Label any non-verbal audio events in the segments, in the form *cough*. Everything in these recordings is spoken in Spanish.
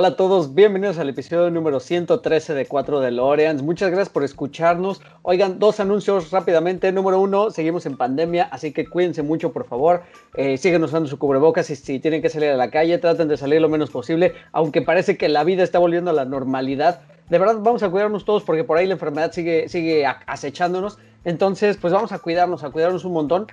Hola a todos, bienvenidos al episodio número 113 de 4 de Loreans. Muchas gracias por escucharnos. Oigan, dos anuncios rápidamente. Número uno, seguimos en pandemia, así que cuídense mucho, por favor. Eh, siguen usando su cubrebocas y si tienen que salir a la calle, traten de salir lo menos posible, aunque parece que la vida está volviendo a la normalidad. De verdad, vamos a cuidarnos todos porque por ahí la enfermedad sigue, sigue acechándonos. Entonces, pues vamos a cuidarnos, a cuidarnos un montón.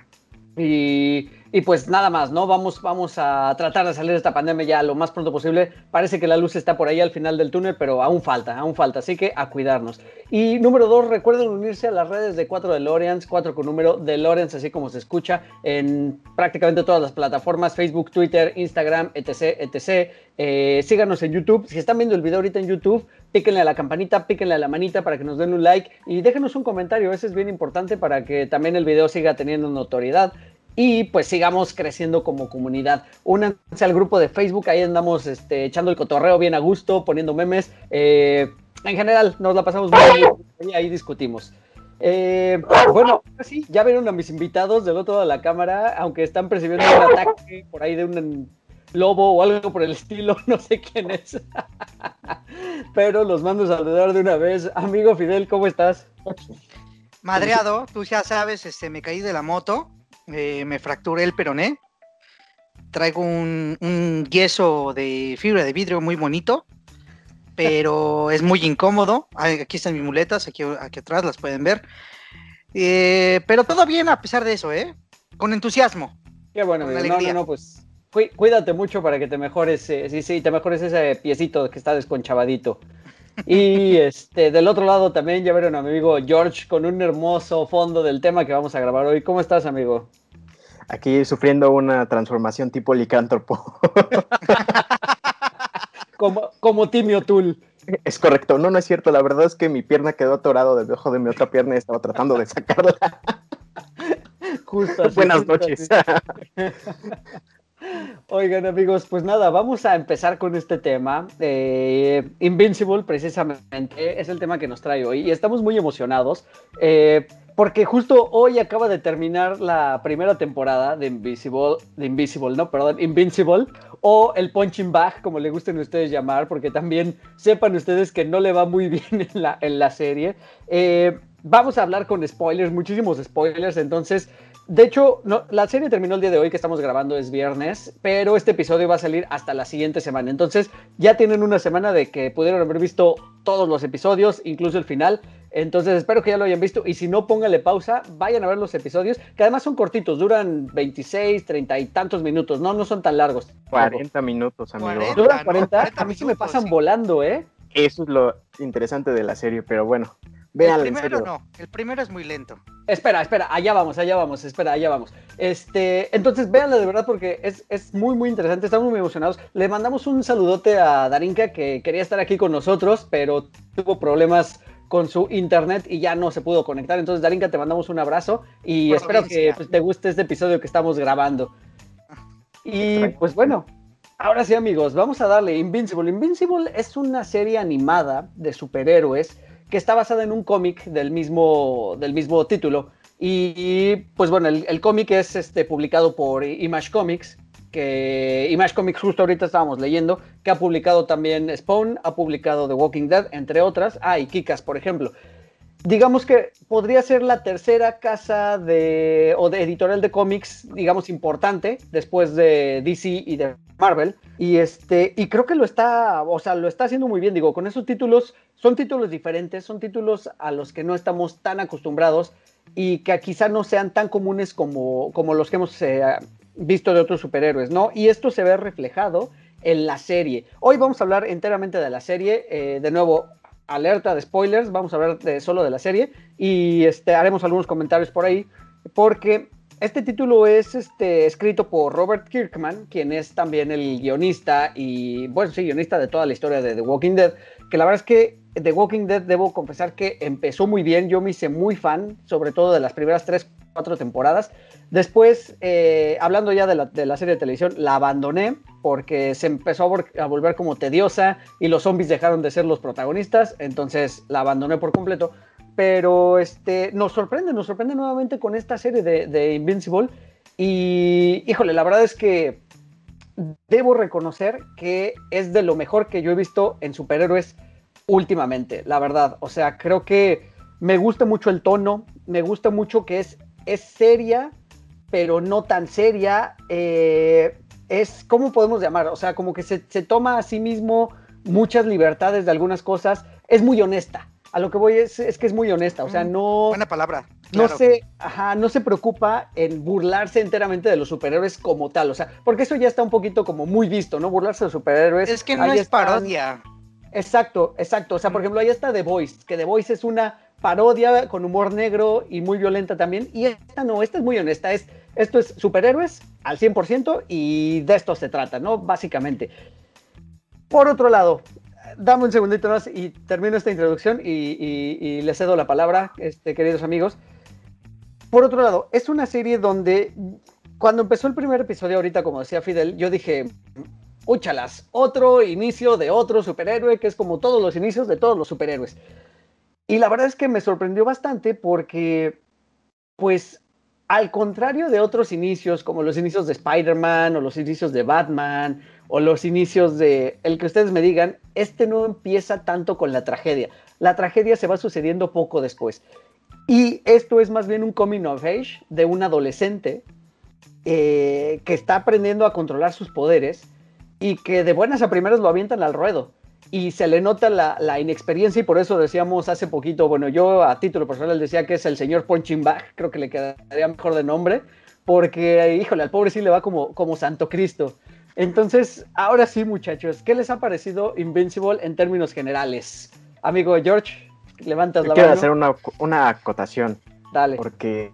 Y, pues nada más, ¿no? Vamos, vamos a tratar de salir de esta pandemia ya lo más pronto posible. Parece que la luz está por ahí al final del túnel, pero aún falta, aún falta. Así que a cuidarnos. Y número dos, recuerden unirse a las redes de 4 DeLoreans, 4 con número de DeLoreans, así como se escucha en prácticamente todas las plataformas, Facebook, Twitter, Instagram, etc, etc. Eh, síganos en YouTube. Si están viendo el video ahorita en YouTube, píquenle a la campanita, píquenle a la manita para que nos den un like y déjenos un comentario. Ese es bien importante para que también el video siga teniendo notoriedad y pues sigamos creciendo como comunidad. Únanse al grupo de Facebook, ahí andamos este, echando el cotorreo bien a gusto, poniendo memes. Eh, en general, nos la pasamos muy bien y ahí discutimos. Eh, bueno, sí, ya vieron a mis invitados del otro lado de la cámara, aunque están percibiendo un ataque por ahí de un lobo o algo por el estilo, *laughs* no sé quién es. *laughs* Pero los mando a saludar de una vez. Amigo Fidel, ¿cómo estás? Madreado, tú ya sabes, este, me caí de la moto eh, me fracturé el peroné. Traigo un, yeso de fibra de vidrio muy bonito, pero *laughs* es muy incómodo. Aquí están mis muletas, aquí, aquí atrás las pueden ver. Eh, pero todo bien a pesar de eso, ¿eh? Con entusiasmo. Qué bueno, no, no, no, pues cuídate mucho para que te mejores, eh, sí, sí, te mejores ese piecito que está desconchavadito. Y *laughs* este, del otro lado también ya vieron a mi amigo George con un hermoso fondo del tema que vamos a grabar hoy. ¿Cómo estás, amigo? Aquí sufriendo una transformación tipo licántropo. *laughs* como, como Timio Tool. Es correcto, no, no es cierto. La verdad es que mi pierna quedó atorado debajo de mi otra pierna y estaba tratando de sacarla. Justo Buenas noches. *laughs* Oigan amigos, pues nada, vamos a empezar con este tema. Eh, Invincible precisamente es el tema que nos trae hoy y estamos muy emocionados eh, porque justo hoy acaba de terminar la primera temporada de Invisible, de Invisible, no, perdón, Invincible o el Punching Bag, como le gusten ustedes llamar, porque también sepan ustedes que no le va muy *laughs* bien en la, en la serie. Eh, vamos a hablar con spoilers, muchísimos spoilers, entonces de hecho, no, la serie terminó el día de hoy que estamos grabando, es viernes, pero este episodio va a salir hasta la siguiente semana. Entonces, ya tienen una semana de que pudieron haber visto todos los episodios, incluso el final. Entonces, espero que ya lo hayan visto. Y si no, póngale pausa, vayan a ver los episodios, que además son cortitos, duran 26, 30 y tantos minutos, no, no son tan largos. 40 minutos, amigo. 40, ¿Duran 40? a mí sí me pasan volando, ¿eh? Eso es lo interesante de la serie, pero bueno el primero no, el primero es muy lento. Espera, espera, allá vamos, allá vamos, espera, allá vamos. Este, entonces véanla de verdad porque es, es muy, muy interesante, estamos muy emocionados. Le mandamos un saludote a Darinka que quería estar aquí con nosotros, pero tuvo problemas con su internet y ya no se pudo conectar. Entonces, Darinka, te mandamos un abrazo y espero que pues, te guste este episodio que estamos grabando. Y pues bueno, ahora sí amigos, vamos a darle Invincible. Invincible es una serie animada de superhéroes que está basada en un cómic del mismo, del mismo título. Y, pues bueno, el, cómic es este, publicado por Image Comics, que Image Comics justo ahorita estábamos leyendo, que ha publicado también Spawn, ha publicado The Walking Dead, entre otras. Ah, y Kikas, por ejemplo. Digamos que podría ser la tercera casa de, o de editorial de cómics, digamos, importante, después de DC y de Marvel. Y este, y creo que lo está, o sea, lo está haciendo muy bien. Digo, con esos títulos, son títulos diferentes, son títulos a los que no estamos tan acostumbrados y que quizá no sean tan comunes como, como los que hemos eh, visto de otros superhéroes, ¿no? Y esto se ve reflejado en la serie. Hoy vamos a hablar enteramente de la serie. Eh, de nuevo, alerta de spoilers, vamos a hablar solo de la serie y este, haremos algunos comentarios por ahí, porque este título es este, escrito por Robert Kirkman, quien es también el guionista y, bueno, sí, guionista de toda la historia de The Walking Dead, que la verdad es que The Walking Dead, debo confesar que empezó muy bien, yo me hice muy fan, sobre todo de las primeras tres, cuatro temporadas. Después, eh, hablando ya de la, serie de televisión, la abandoné porque se empezó a, a, volver como tediosa y los zombies dejaron de ser los protagonistas, entonces la abandoné por completo. Pero este, nos sorprende, nos sorprende nuevamente con esta serie de, de Invincible. Y híjole, la verdad es que debo reconocer que es de lo mejor que yo he visto en superhéroes últimamente, la verdad. O sea, creo que me gusta mucho el tono, me gusta mucho que es, es seria, pero no tan seria. Eh, es, ¿cómo podemos llamar? O sea, como que se, se, toma a sí mismo muchas libertades de algunas cosas. Es muy honesta. A lo que voy es, es que es muy honesta. O sea, Mm, no. Buena palabra. No se, ajá, no se preocupa en burlarse enteramente de los superhéroes como tal, o sea, porque eso ya está un poquito como muy visto, ¿no? Burlarse de los superhéroes. Es que no es están- parodia. Exacto, exacto. O sea, por ejemplo, ahí está The Voice, que The Voice es una parodia con humor negro y muy violenta también. Y esta no, esta es muy honesta. Es, esto es superhéroes al 100% y de esto se trata, ¿no? Básicamente. Por otro lado, dame un segundito más y termino esta introducción y, y, le cedo la palabra, este, queridos amigos. Por otro lado, es una serie donde cuando empezó el primer episodio, ahorita, como decía Fidel, yo dije, úchalas, otro inicio de otro superhéroe, que es como todos los inicios de todos los superhéroes. Y la verdad es que me sorprendió bastante porque, pues, al contrario de otros inicios, como los inicios de Spider-Man o los inicios de Batman o los inicios de el que ustedes me digan, este no empieza tanto con la tragedia. La tragedia se va sucediendo poco después. Y esto es más bien un coming of age de un adolescente eh, que está aprendiendo a controlar sus poderes y que de buenas a primeras lo avientan al ruedo. Y se le nota la, la, inexperiencia y por eso decíamos hace poquito, bueno, yo a título personal decía que es el señor Punching Bag, creo que le quedaría mejor de nombre, porque, híjole, al pobre sí le va como, como Santo Cristo. Entonces, ahora sí, muchachos, ¿qué les ha parecido Invincible en términos generales? Amigo George, levantas Yo la quiero mano. hacer una, una acotación, Dale. porque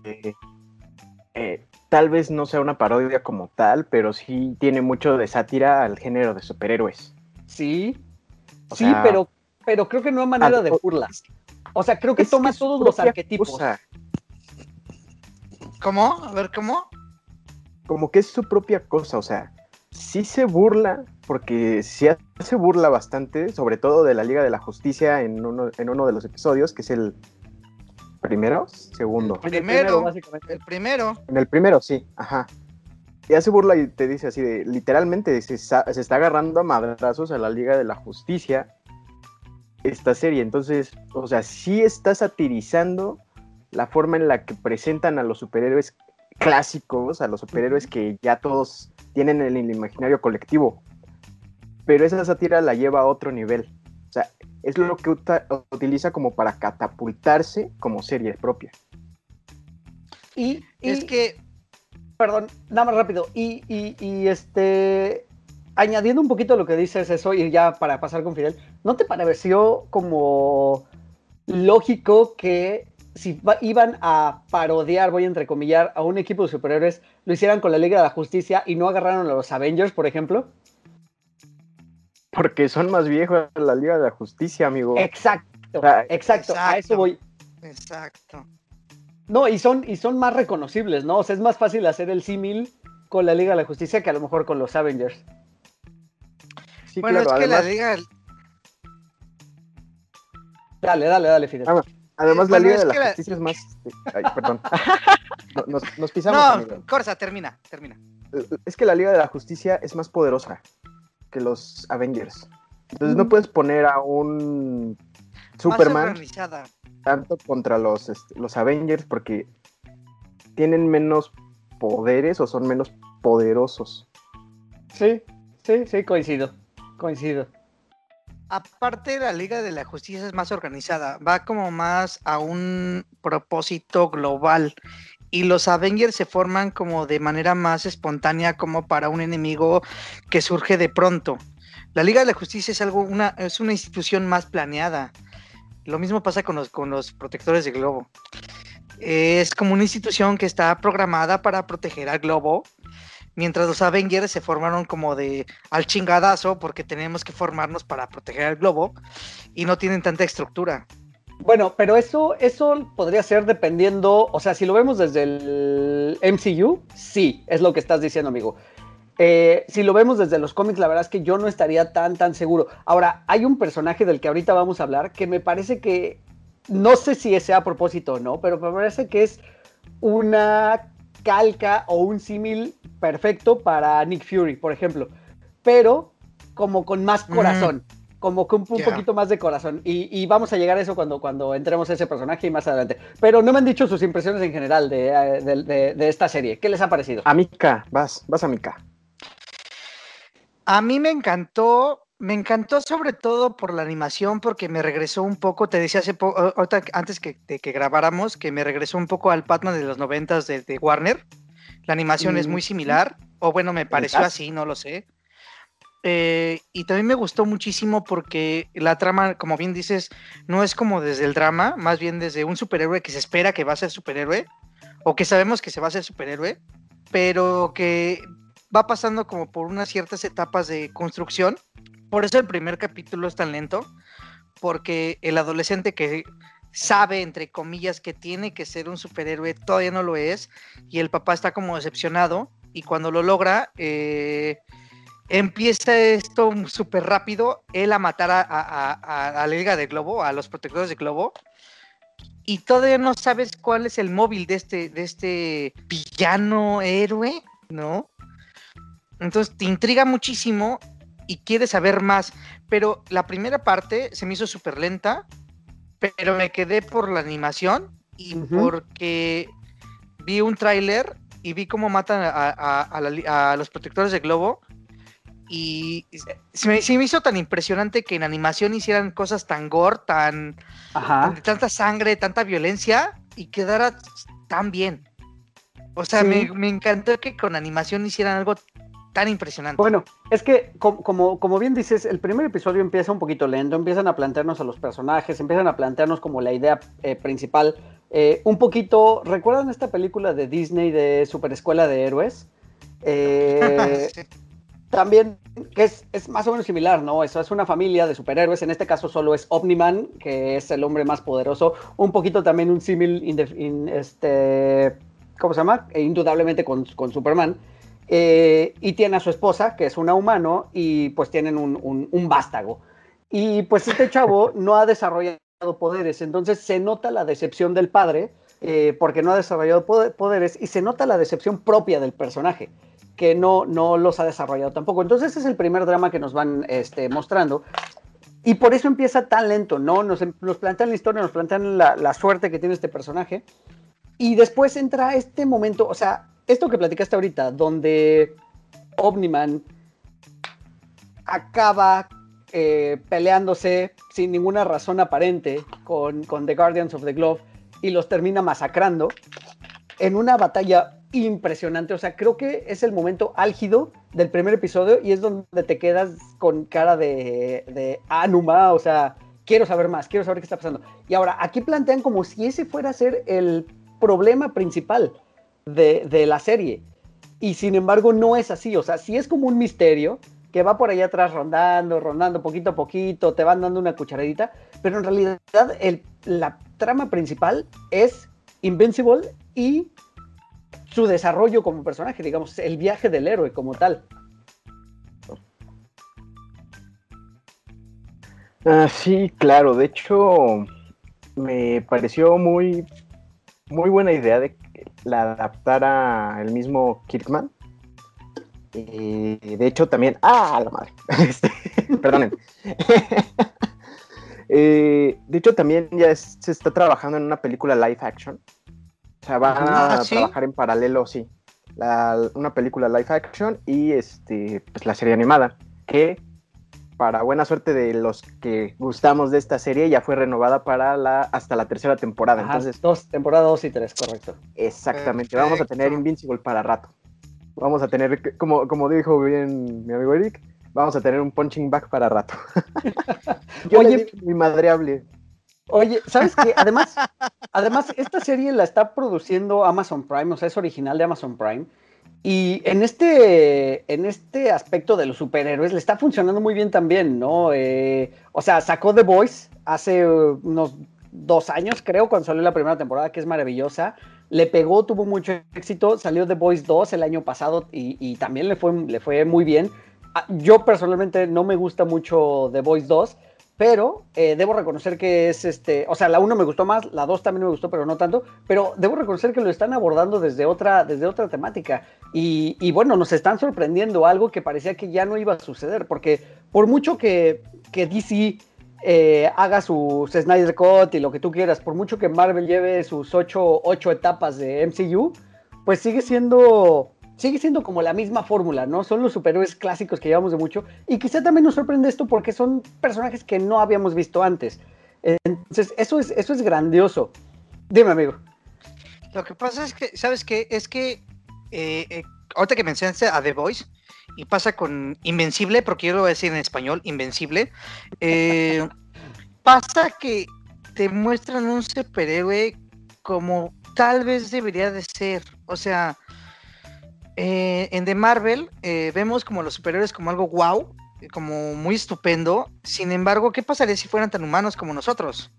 eh, tal vez no sea una parodia como tal, pero sí tiene mucho de sátira al género de superhéroes. Sí, O sí, sea, pero, pero creo que no hay manera de burlas. O sea, creo que toma todos los arquetipos. cosa, ¿Cómo? A ver, ¿cómo? como que es su propia cosa, o sea, sí se burla, porque sí se burla bastante, sobre todo de la Liga de la Justicia en uno, en uno de los episodios, que es el primero, segundo. En el Primero. básicamente. El primero. En el primero, sí, ajá. Y hace burla y te dice así de, literalmente, se, se está agarrando a madrazos a la Liga de la Justicia esta serie. Entonces, o sea, sí está satirizando la forma en la que presentan a los superhéroes clásicos, a los superhéroes que ya todos tienen en el imaginario colectivo. Pero esa sátira la lleva a otro nivel. O sea, es lo que utiliza como para catapultarse como serie propia. Y, y- Es que perdón, nada más rápido. Y, y- y, este, añadiendo un poquito lo que dices eso, y ya para pasar con Fidel, ¿no te pareció como lógico que si va- iban a parodiar, voy a entrecomillar, a un equipo de superhéroes, lo hicieran con la Liga de la Justicia y no agarraron a los Avengers, por ejemplo? Porque son más viejos de la Liga de la Justicia, amigo. Exacto, sea, exacto, a eso exacto. voy. Exacto. No, y son, y son más reconocibles, ¿no? O sea, es más fácil hacer el símil con la Liga de la Justicia que a lo mejor con los Avengers. Sí, bueno, claro, es que además, la liga. Dale, dale, dale, Fidel. Ah, además la Liga de la Justicia es más... este, Ay, perdón. *laughs* No, Nos, nos pisamos, No, amigo. Corsa, termina, termina. Es que la Liga de la Justicia es más poderosa que los Avengers. Entonces no puedes poner a un Más Superman organizada. Tanto contra los, este, los Avengers porque tienen menos poderes o son menos poderosos. Sí, sí, sí, coincido. Coincido. Aparte, la Liga de la Justicia es más organizada, va como más a un propósito global. Y los Avengers se forman como de manera más espontánea, como para un enemigo que surge de pronto. La Liga de la Justicia es algo, una, es una institución más planeada. Lo mismo pasa con los, con los protectores de globo. Es como una institución que está programada para proteger al globo, mientras los Avengers se formaron como de al chingadazo porque tenemos que formarnos para proteger al globo y no tienen tanta estructura. Bueno, pero eso, eso podría ser dependiendo, o sea, si lo vemos desde el MCU, sí, es lo que estás diciendo, amigo. Eh, si lo vemos desde los cómics, la verdad es que yo no estaría tan, tan seguro. Ahora, hay un personaje del que ahorita vamos a hablar que me parece que, no sé si sea a propósito o no, pero me parece que es una calca o un símil perfecto para Nick Fury, por ejemplo, pero como con más corazón. Como con un, poquito más de corazón. Y, vamos a llegar a eso cuando, cuando entremos a ese personaje y más adelante. Pero no me han dicho sus impresiones en general de, eh, de esta serie. ¿Qué les ha parecido? A Mika, vas, vas a Mika. A mí me encantó, me encantó sobre todo por la animación, porque me regresó un poco, te decía hace poco, antes que, de que grabáramos, que me regresó un poco al Batman de los noventas de, de, Warner. La animación es muy similar, o bueno, me pareció así, no lo sé. Eh, y también me gustó muchísimo porque la trama, como bien dices, no es como desde el drama, más bien desde un superhéroe que se espera que va a ser superhéroe, o que sabemos que se va a ser superhéroe, pero que va pasando como por unas ciertas etapas de construcción. Por eso el primer capítulo es tan lento, porque el adolescente que sabe, entre comillas, que tiene que ser un superhéroe, todavía no lo es, y el papá está como decepcionado, y cuando lo logra, eh, empieza esto súper rápido, él a matar a, la Liga de Globo, a los protectores de Globo, y todavía no sabes cuál es el móvil de este, de este villano héroe, ¿no? Entonces te intriga muchísimo y quieres saber más. Pero la primera parte se me hizo súper lenta, pero me quedé por la animación y porque vi un tráiler y vi cómo matan a, los protectores de globo. Y se me, hizo tan impresionante que en animación hicieran cosas tan gore, tan, de tanta sangre, tanta violencia y quedara tan bien. O sea, me, me, encantó que con animación hicieran algo tan impresionante. Bueno, es que como, como bien dices, el primer episodio empieza un poquito lento, empiezan a plantearnos a los personajes, empiezan a plantearnos como la idea eh, principal. Eh, un poquito, ¿recuerdan esta película de Disney de Super Escuela de Héroes? Eh, *laughs* también, que es, más o menos similar, ¿no? Eso es una familia de superhéroes, en este caso solo es Omniman, que es el hombre más poderoso, un poquito también un símil, este, ¿cómo se llama? E indudablemente con, con Superman. Eh, y tiene a su esposa, que es una humano, y pues tienen un, vástago. Y pues este chavo no ha desarrollado poderes, entonces se nota la decepción del padre, eh, porque no ha desarrollado poderes, y se nota la decepción propia del personaje, que no, no los ha desarrollado tampoco. Entonces ese es el primer drama que nos van este, mostrando. Y por eso empieza tan lento, ¿no? Nos, nos plantean la historia, nos plantean la, la suerte que tiene este personaje. Y después entra este momento, o sea, esto que platicaste ahorita, donde Omniman acaba eh, peleándose sin ninguna razón aparente con, con The Guardians of the Glove y los termina masacrando en una batalla impresionante. O sea, creo que es el momento álgido del primer episodio y es donde te quedas con cara de, de Anuma. O sea, quiero saber más, quiero saber qué está pasando. Y ahora, aquí plantean como si ese fuera a ser el problema principal de, la serie. Y sin embargo no es así, o sea, sí es como un misterio que va por allá atrás rondando, rondando poquito a poquito, te van dando una cucharadita, pero en realidad el, la trama principal es Invincible y su desarrollo como personaje, digamos, el viaje del héroe como tal. Ah, sí, claro, de hecho me pareció muy, muy buena idea de la adaptara el mismo Kirkman. de hecho, también. ¡Ah, la madre! *laughs* Este, perdonen. *laughs* Eh, de hecho, también ya se está trabajando en una película live action. O sea, van a ah, trabajar en paralelo, sí. una película live action y este, pues la serie animada. Que para buena suerte de los que gustamos de esta serie, ya fue renovada para la hasta la tercera temporada. Entonces, dos, temporada 2 y 3, correcto. Exactamente, vamos a tener Invincible para rato. Vamos a tener, como, como dijo bien mi amigo Eric, vamos a tener un punching back para rato. *laughs* Oye, mi madreable. Oye, ¿sabes qué? Además, *laughs* además, esta serie la está produciendo Amazon Prime, o sea, es original de Amazon Prime. Y en este, en este aspecto de los superhéroes le está funcionando muy bien también, ¿no? Eh, o sea, sacó The Voice hace unos dos años, creo, cuando salió la primera temporada, que es maravillosa. Le pegó, tuvo mucho éxito. Salió The Boys 2 el año pasado y, también le fue, le fue muy bien. Ah, Yo personalmente no me gusta mucho The Boys 2, pero eh, debo reconocer que es este, o sea, la 1 me gustó más, la 2 también me gustó, pero no tanto, pero debo reconocer que lo están abordando desde otra, desde otra temática. Y, y bueno, nos están sorprendiendo algo que parecía que ya no iba a suceder, porque por mucho que, que DC eh, haga sus Snyder Cut y lo que tú quieras, por mucho que Marvel lleve sus ocho, ocho etapas de MCU, pues sigue siendo sigue siendo como la misma fórmula, ¿no? Son los superhéroes clásicos que llevamos de mucho y quizá también nos sorprende esto porque son personajes que no habíamos visto antes. Entonces, eso es, eso es grandioso. Dime, amigo. Lo que pasa es que, ¿sabes qué? Es que eh, eh, ahorita que mencionaste a The Voice y pasa con Invencible, porque yo lo voy a decir en español, Invencible, eh, *laughs* pasa que te muestran un superhéroe como tal vez debería de ser. O sea, eh, en The Marvel eh, vemos como los superhéroes como algo wow, como muy estupendo. Sin embargo, ¿qué pasaría si fueran tan humanos como nosotros?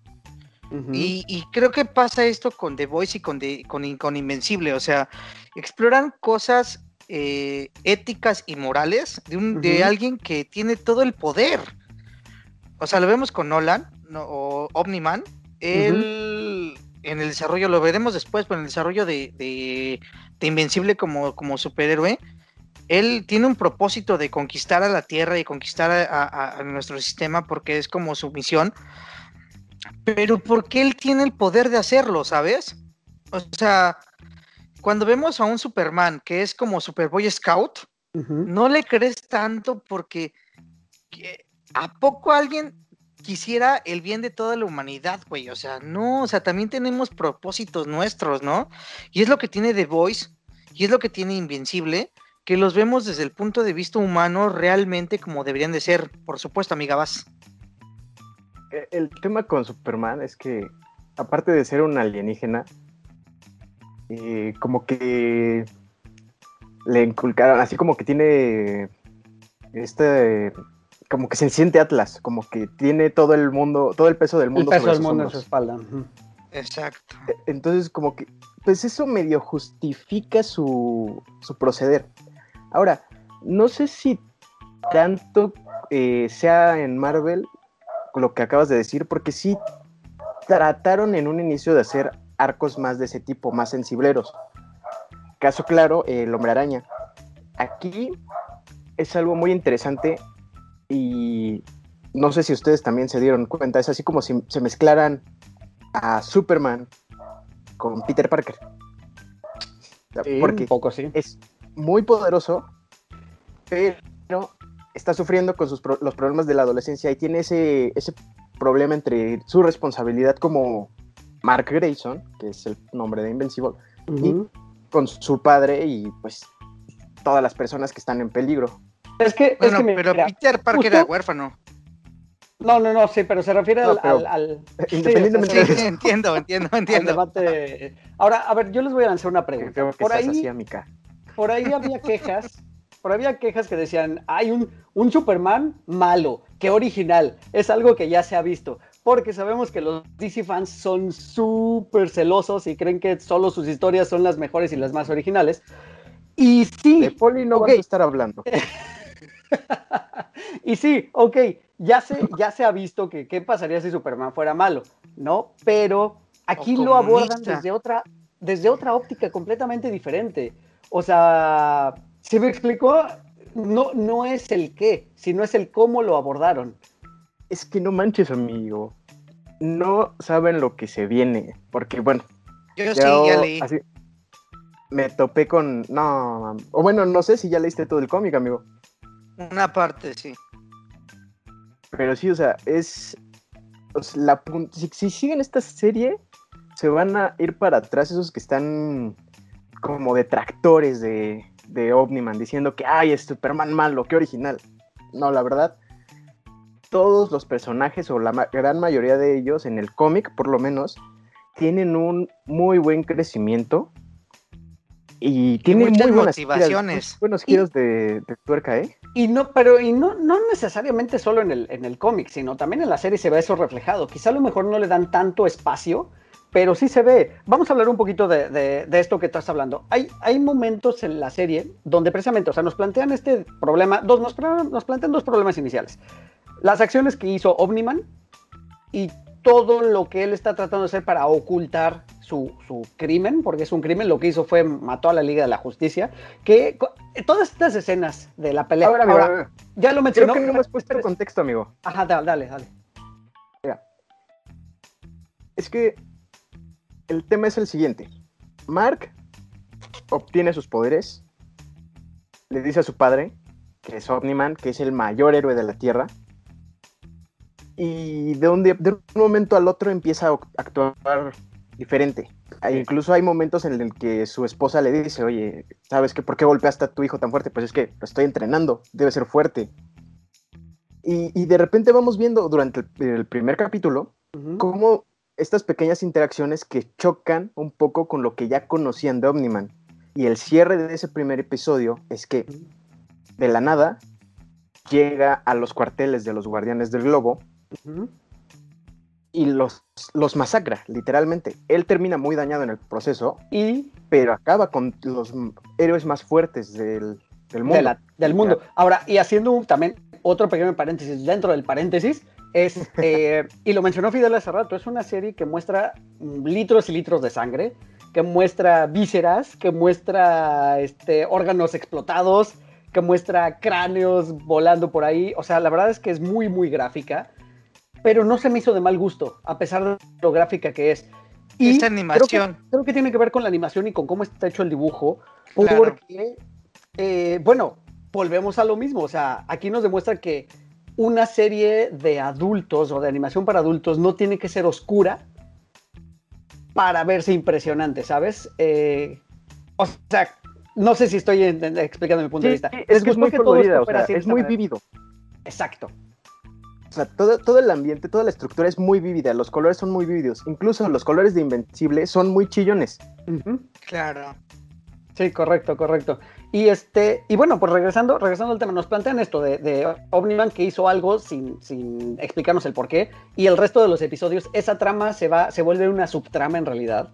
Y, y creo que pasa esto con The Voice y con, The- con, In- con Invencible. O sea, exploran cosas eh, éticas y morales de, un, de alguien que tiene todo el poder. O sea, lo vemos con Nolan no, o Omniman. Él, en el desarrollo, lo veremos después, pero en el desarrollo de, de- de Invencible como, como superhéroe, él tiene un propósito de conquistar a la Tierra y conquistar a, a- a nuestro sistema porque es como su misión. Pero porque él tiene el poder de hacerlo, ¿sabes? O sea, cuando vemos a un Superman que es como Super Boy Scout, no le crees tanto porque que- ¿a poco alguien quisiera el bien de toda la humanidad, güey? O sea, no, o sea, también tenemos propósitos nuestros, ¿no? Y es lo que tiene The Voice, y es lo que tiene Invencible, que los vemos desde el punto de vista humano realmente como deberían de ser. Por supuesto, amiga, vas. Eh, El tema con Superman es que, aparte de ser un alienígena, eh, como que le inculcaron, así como que tiene este, como que se siente Atlas, como que tiene todo el mundo, todo el peso del El mundo peso sobre del mundo en su espalda. Exacto. Entonces, como que, pues eso medio justifica su, su proceder. Ahora, no sé si tanto eh, sea en Marvel lo que acabas de decir, porque sí trataron en un inicio de hacer arcos más de ese tipo, más sensibleros. Caso claro, eh, el hombre araña. Aquí es algo muy interesante y no sé si ustedes también se dieron cuenta, es así como si se mezclaran a Superman con Peter Parker. Sí, Porque un poco sí. es muy poderoso, pero está sufriendo con sus pro- los problemas de la adolescencia y tiene ese, ese problema entre su responsabilidad como Mark Grayson, que es el nombre de Invencible, Ujú. con su padre y pues todas las personas que están en peligro. Es que, es Bueno, que pero mira, Peter Parker justo- era huérfano. no, no, no, sí, pero se refiere No, al, pero al- al- sí, independientemente o sea, Sí, de eso. entiendo, entiendo, *laughs* entiendo. debate. Ahora, a ver, yo les voy a lanzar una Que pregunta. Creo que Por estás ahí, así, por ahí había quejas, por ahí había quejas que decían, hay un, un Superman malo, qué original, es algo que ya se ha visto, porque sabemos que los DC fans son súper celosos y creen que solo sus historias son las mejores y las más originales. Y sí, De Poli no ok. vas a estar hablando. *laughs* *laughs* y sí, ok, ya se, ya se ha visto que qué pasaría si Superman fuera malo, ¿no? Pero aquí lo abordan desde otra, desde otra óptica completamente diferente. O sea, si me explicó, no, no es el qué, sino es el cómo lo abordaron. Es que no manches, amigo. No saben lo que se viene. Porque, bueno, Yo sí, ya leí. así me topé con. No, o bueno, no sé si ya leíste todo el cómic, amigo. Una parte, sí. Pero sí, o sea, es. la si, si siguen esta serie, se van a ir para atrás esos que están como detractores de, de Omniman, diciendo que, ay, es Superman malo, qué original. No, la verdad, todos los personajes, o la gran mayoría de ellos, en el cómic por lo menos, tienen un muy buen crecimiento Y tiene muchas muy buenas motivaciones. giras, buenos giros de, de tuerca, ¿eh? Y no, pero y no, no necesariamente solo en el, en el cómic, sino también en la serie se ve eso reflejado. Quizá a lo mejor no le dan tanto espacio, pero sí se ve. Vamos a hablar un poquito de, de- de esto que estás hablando. Hay, hay momentos en la serie donde precisamente, o sea, nos plantean este problema, dos, nos, nos plantean dos problemas iniciales. Las acciones que hizo Omniman y todo lo que él está tratando de hacer para ocultar su, su crimen, porque es un crimen, lo que hizo fue mató a la Liga de la Justicia, que todas estas escenas de la pelea, Ahora, ahora, ahora, ya lo creo mencionó. que no me has puesto Espera, contexto, amigo. Ajá, dale, dale, dale. Es que el tema es el siguiente. Mark obtiene sus poderes, le dice a su padre, que es Omniman, que es el mayor héroe de la Tierra, y de un, día- de un momento al otro empieza a actuar diferente. E incluso hay momentos en el que su esposa le dice, oye, ¿sabes qué? ¿Por qué golpeaste a tu hijo tan fuerte? Pues es que lo estoy entrenando, debe ser fuerte. Y, y de repente vamos viendo durante el- el primer capítulo Ujú. cómo estas pequeñas interacciones que chocan un poco con lo que ya conocían de Omniman. Y el cierre de ese primer episodio es que de la nada llega a los cuarteles de los guardianes del globo. Y los, los masacra, literalmente. Él termina muy dañado en el proceso, Y pero acaba con los héroes más fuertes del, del mundo. de la- del mundo. Ahora, y haciendo un- también otro pequeño paréntesis dentro del paréntesis, es, *laughs* eh, y lo mencionó Fidel hace rato, es una serie que muestra litros y litros de sangre, que muestra vísceras, que muestra este, órganos explotados, que muestra cráneos volando por ahí. O sea, la verdad es que es muy, muy gráfica, pero no se me hizo de mal gusto, a pesar de lo gráfica que es. Y Esta creo que- animación. creo que tiene que ver con la animación y con cómo está hecho el dibujo, Claro. porque, eh, bueno, volvemos a lo mismo, o sea, aquí nos demuestra que una serie de adultos o de animación para adultos no tiene que ser oscura para verse impresionante, ¿sabes? Eh, o sea, no sé si estoy en- en- explicando mi punto de vista. sí, ¿Les es que es muy colorida, o sea, es muy vívido. Exacto. O sea, todo, todo el ambiente, toda la estructura es muy vívida, los colores son muy vívidos. Incluso los colores de Invencible son muy chillones. Claro. Sí, correcto, correcto. Y este, y bueno, pues regresando, regresando al tema, nos plantean esto de, de Omniman que hizo algo sin, sin explicarnos el por qué, y el resto de los episodios, esa trama se va, se vuelve una subtrama en realidad.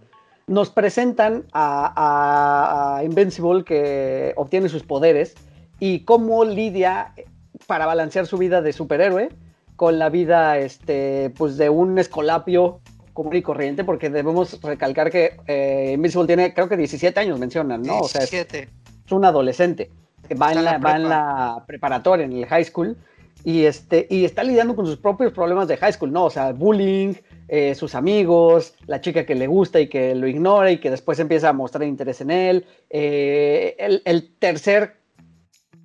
Nos presentan a, a- a Invincible que obtiene sus poderes y cómo lidia para balancear su vida de superhéroe con la vida este, pues de un escolapio común y corriente, porque debemos recalcar que eh, Invincible tiene, creo que 17 años mencionan, ¿no? O sea, es, 17. es un adolescente que va en, la, va en la preparatoria, en el high school, y, este, y está lidiando con sus propios problemas de high school, ¿no? O sea, bullying, eh, sus amigos, la chica que le gusta y que lo ignora y que después empieza a mostrar interés en él, eh, el, el tercer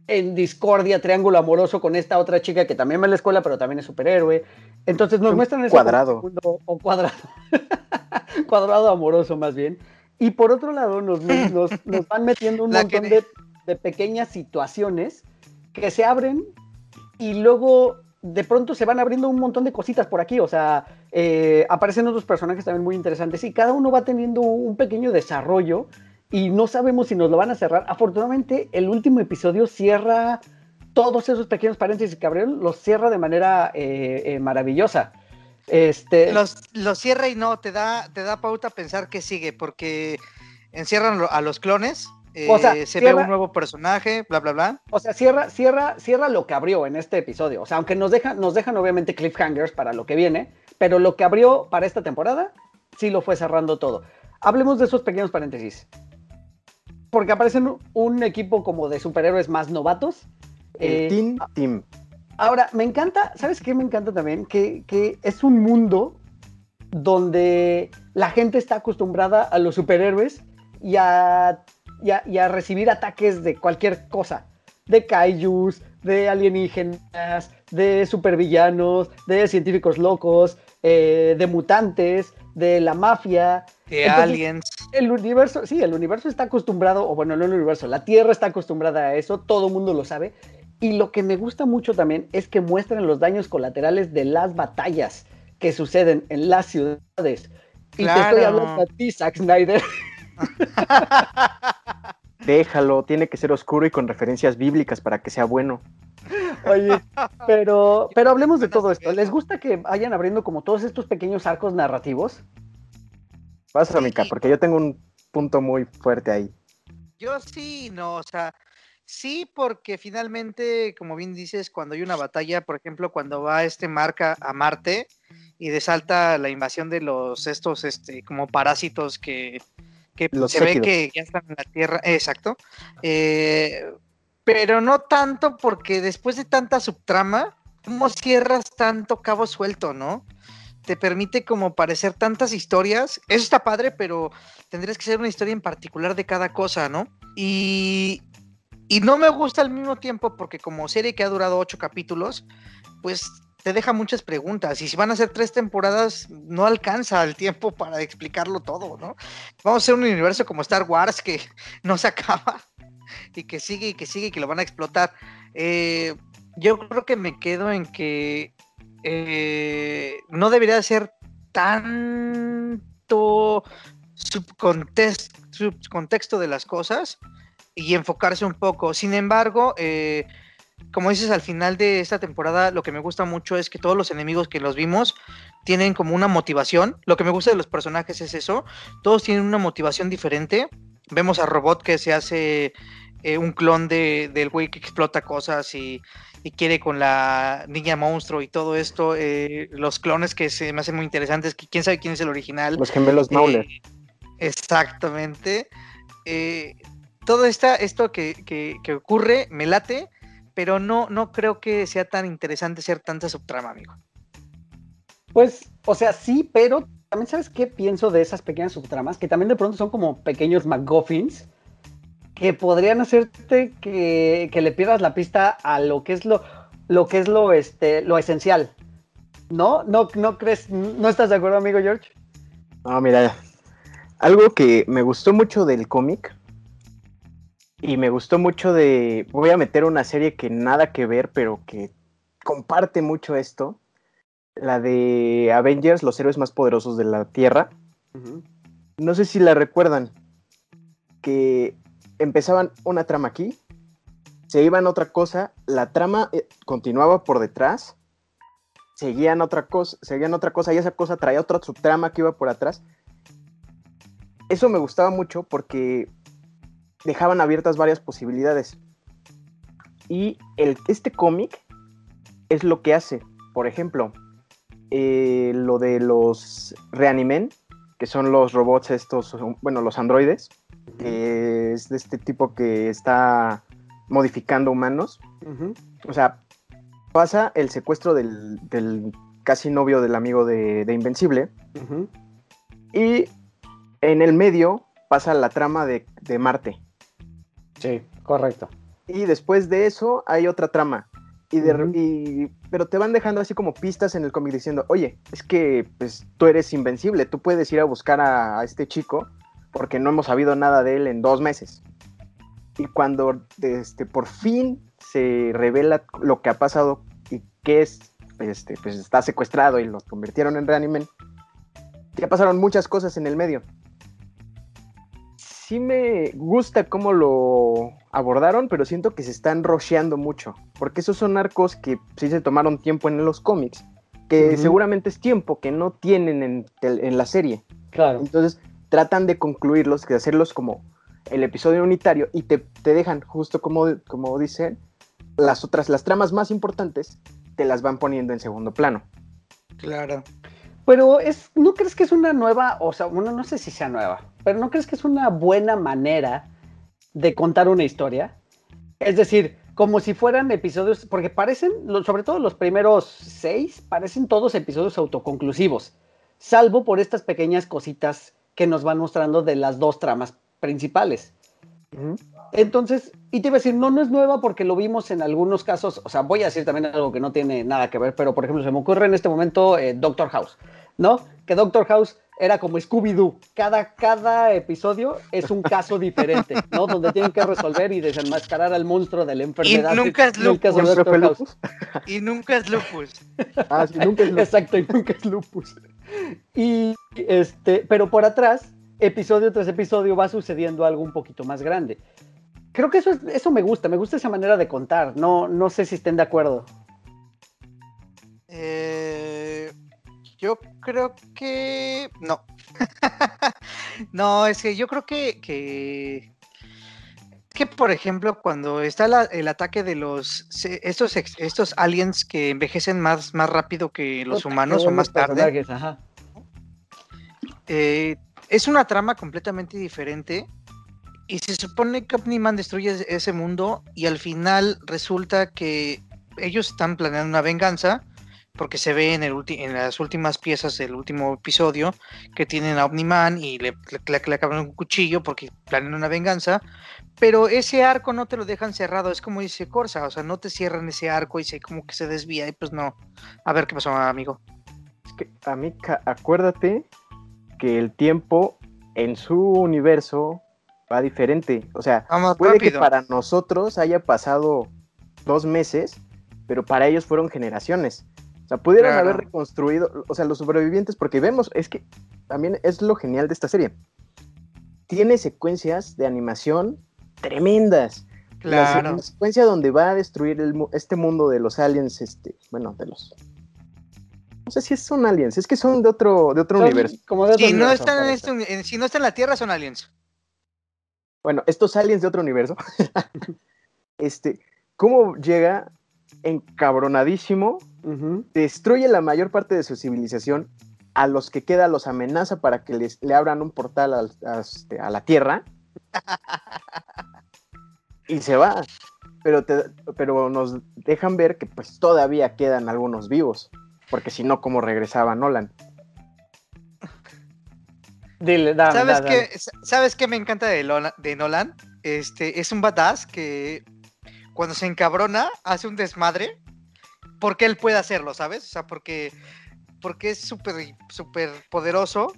en discordia, triángulo amoroso con esta otra chica que también va a la escuela, pero también es superhéroe. Entonces nos muestran ese cuadrado. o cuadrado. *laughs* cuadrado amoroso más bien. Y por otro lado nos, nos, nos van metiendo un La montón que- de, de pequeñas situaciones que se abren y luego de pronto se van abriendo un montón de cositas por aquí. O sea, eh, aparecen otros personajes también muy interesantes y cada uno va teniendo un pequeño desarrollo y no sabemos si nos lo van a cerrar. Afortunadamente, el último episodio cierra todos esos pequeños paréntesis que abrieron, los cierra de manera eh, eh, maravillosa. Este, Los, los cierra y no, te da, te da pauta pensar que sigue, porque encierran a los clones, eh, O sea, se cierra- ve un nuevo personaje, bla, bla, bla. O sea, cierra, cierra, cierra lo que abrió en este episodio. O sea, aunque nos dejan, nos dejan obviamente cliffhangers para lo que viene, pero lo que abrió para esta temporada sí lo fue cerrando todo. Hablemos de esos pequeños paréntesis. Porque aparecen un- equipo como de superhéroes más novatos. El Eh, Teen Team. Ahora, me encanta, ¿sabes qué me encanta también? Que, que es un mundo donde la gente está acostumbrada a los superhéroes y a, y a- y a recibir ataques de cualquier cosa. De kaijus, de alienígenas, de supervillanos, de científicos locos, eh, de mutantes, de la mafia. De Entonces, aliens. El universo, sí, el universo está acostumbrado, o bueno, no el universo, la Tierra está acostumbrada a eso, todo el mundo lo sabe. Y lo que me gusta mucho también es que muestran los daños colaterales de las batallas que suceden en las ciudades. Y te estoy hablando a ti, Zack Snyder. *laughs* Déjalo, tiene que ser oscuro y con referencias bíblicas para que sea bueno. Oye, pero, pero hablemos de todo esto. ¿Les gusta que vayan abriendo como todos estos pequeños arcos narrativos? Pasa, Mica, porque yo tengo un punto muy fuerte ahí. Yo sí, no, o sea, sí, porque finalmente, como bien dices, cuando hay una batalla, por ejemplo, cuando va este marca a Marte y desalta la invasión de los estos, este, como parásitos que, que Los se ve que ya están en la Tierra, exacto. eh, pero no tanto porque después de tanta subtrama, ¿cómo cierras tanto cabo suelto, no? Te permite como parecer tantas historias. Eso está padre, pero tendrías que ser una historia en particular de cada cosa, ¿no? Y, y no me gusta al mismo tiempo porque como serie que ha durado ocho capítulos, pues te deja muchas preguntas. Y si van a ser tres temporadas, no alcanza el tiempo para explicarlo todo, ¿no? Vamos a ser un universo como Star Wars que *laughs* no se acaba y que sigue y que sigue y que lo van a explotar. Eh, yo creo que me quedo en que eh, no debería ser tanto subcontexto, de las cosas y enfocarse un poco. Sin embargo, eh, como dices al final de esta temporada, lo que me gusta mucho es que todos los enemigos que los vimos tienen como una motivación. Lo que me gusta de los personajes es eso. Todos tienen una motivación diferente. Vemos a Robot que se hace eh, un clon de, del güey que explota cosas y, y quiere con la niña monstruo y todo esto. eh, los clones que se me hacen muy interesantes, que quién sabe quién es el original. Los gemelos Mauler. Eh, exactamente. Eh, todo esta, esto que, que- que ocurre me late, pero no, no creo que sea tan interesante ser tanta subtrama, amigo. Pues, o sea, sí, pero también sabes qué pienso de esas pequeñas subtramas, que también de pronto son como pequeños McGuffins, que podrían hacerte que, que le pierdas la pista a lo que es lo, lo que es lo, este, lo esencial. ¿No? ¿No, no crees? ¿No estás de acuerdo, amigo George? No, mira, algo que me gustó mucho del cómic y me gustó mucho de... Voy a meter una serie que nada que ver, pero que comparte mucho esto. La de Avengers, los héroes más poderosos de la Tierra. No sé si la recuerdan, que empezaban una trama aquí, se iban a otra cosa, la trama eh, continuaba por detrás, seguían otra cosa, seguían otra cosa y esa cosa traía otra subtrama que iba por atrás. Eso me gustaba mucho porque dejaban abiertas varias posibilidades. Y el, este cómic es lo que hace. Por ejemplo, eh, lo de los Reanimen, que son los robots estos, bueno, los androides, que es de este tipo que está modificando humanos. O sea, pasa el secuestro del, del casi novio del amigo de, de Invencible y en el medio pasa la trama de, de Marte. Sí, correcto. Y después de eso hay otra trama. Y de, y- pero te van dejando así como pistas en el cómic diciendo, oye, es que pues, tú eres invencible, tú puedes ir a buscar a, a este chico porque no hemos sabido nada de él en dos meses. Y cuando este, por fin se revela lo que ha pasado y que es, este, pues está secuestrado y los convirtieron en reanimen, ya pasaron muchas cosas en el medio. Sí me gusta cómo lo abordaron, pero siento que se están rocheando mucho, porque esos son arcos que sí se tomaron tiempo en los cómics, que seguramente es tiempo que no tienen en, en la serie. Claro. Entonces tratan de concluirlos, de hacerlos como el episodio unitario y te, te dejan, justo como, como dicen, las otras, las tramas más importantes, te las van poniendo en segundo plano. Claro. Pero es, ¿no crees que es una nueva, o sea, bueno, no sé si sea nueva, pero ¿no crees que es una buena manera de contar una historia? Es decir, como si fueran episodios, porque parecen, sobre todo los primeros seis, parecen todos episodios autoconclusivos, salvo por estas pequeñas cositas que nos van mostrando de las dos tramas principales. Entonces, y te iba a decir, no, no es nueva porque lo vimos en algunos casos, o sea, voy a decir también algo que no tiene nada que ver, pero por ejemplo, se me ocurre en este momento eh, Doctor House, ¿no? Que Doctor House era como Scooby-Doo, cada, cada episodio es un caso diferente, ¿no? *laughs* Donde tienen que resolver y desenmascarar al monstruo de la enfermedad. nunca es. Lupus? Y nunca es lupus. *laughs* Ah, sí, nunca es lupus. Exacto, y nunca es lupus. Y este, pero por atrás, episodio tras episodio va sucediendo algo un poquito más grande. Creo que eso, es- eso me gusta, me gusta esa manera de contar. No, no sé si estén de acuerdo. Eh, yo creo que no. *laughs* no, es que yo creo que, que, que, por ejemplo, cuando está la- el ataque de los estos estos aliens que envejecen más, más rápido que los humanos o más tarde, ajá. eh, es una trama completamente diferente. Y se supone que Omniman destruye ese- mundo y al final resulta que ellos están planeando una venganza porque se ve en, el en las últimas piezas del último episodio que tienen a Omniman y le, le, le- le acaban un cuchillo porque planean una venganza, pero ese arco no te lo dejan cerrado, es como dice Corsa, o sea, no te cierran ese arco y se como que se desvía y pues no. A ver qué pasó, amigo. Es que, amiga, acuérdate que el tiempo en su universo va diferente. O sea, Vamos puede que para nosotros haya pasado dos meses, pero para ellos fueron generaciones. O sea, pudieron Claro. haber reconstruido, o sea, los sobrevivientes, porque vemos, es que también es lo genial de esta serie. Tiene secuencias de animación tremendas. Claro. la secuencia donde va a destruir el este mundo de los aliens, este, bueno, de los... No sé si son aliens, es que son de otro, de otro Son universo. Como de otro Si no, están en este en- si no está en la Tierra, son aliens. Bueno, estos aliens de otro universo, *laughs* este, ¿cómo llega encabronadísimo? Destruye la mayor parte de su civilización, a los que queda los amenaza para que les, le abran un portal al- a, este, a la Tierra. *laughs* y se va. Pero, te- pero nos dejan ver que pues todavía quedan algunos vivos, porque si no, ¿cómo regresaba Nolan? Dile, dame, ¿Sabes dame, qué, sa- ¿Sabes qué me encanta de, Lola- de Nolan? Este, es un badass que cuando se encabrona hace un desmadre porque él puede hacerlo, ¿sabes? O sea, porque, porque es súper súper poderoso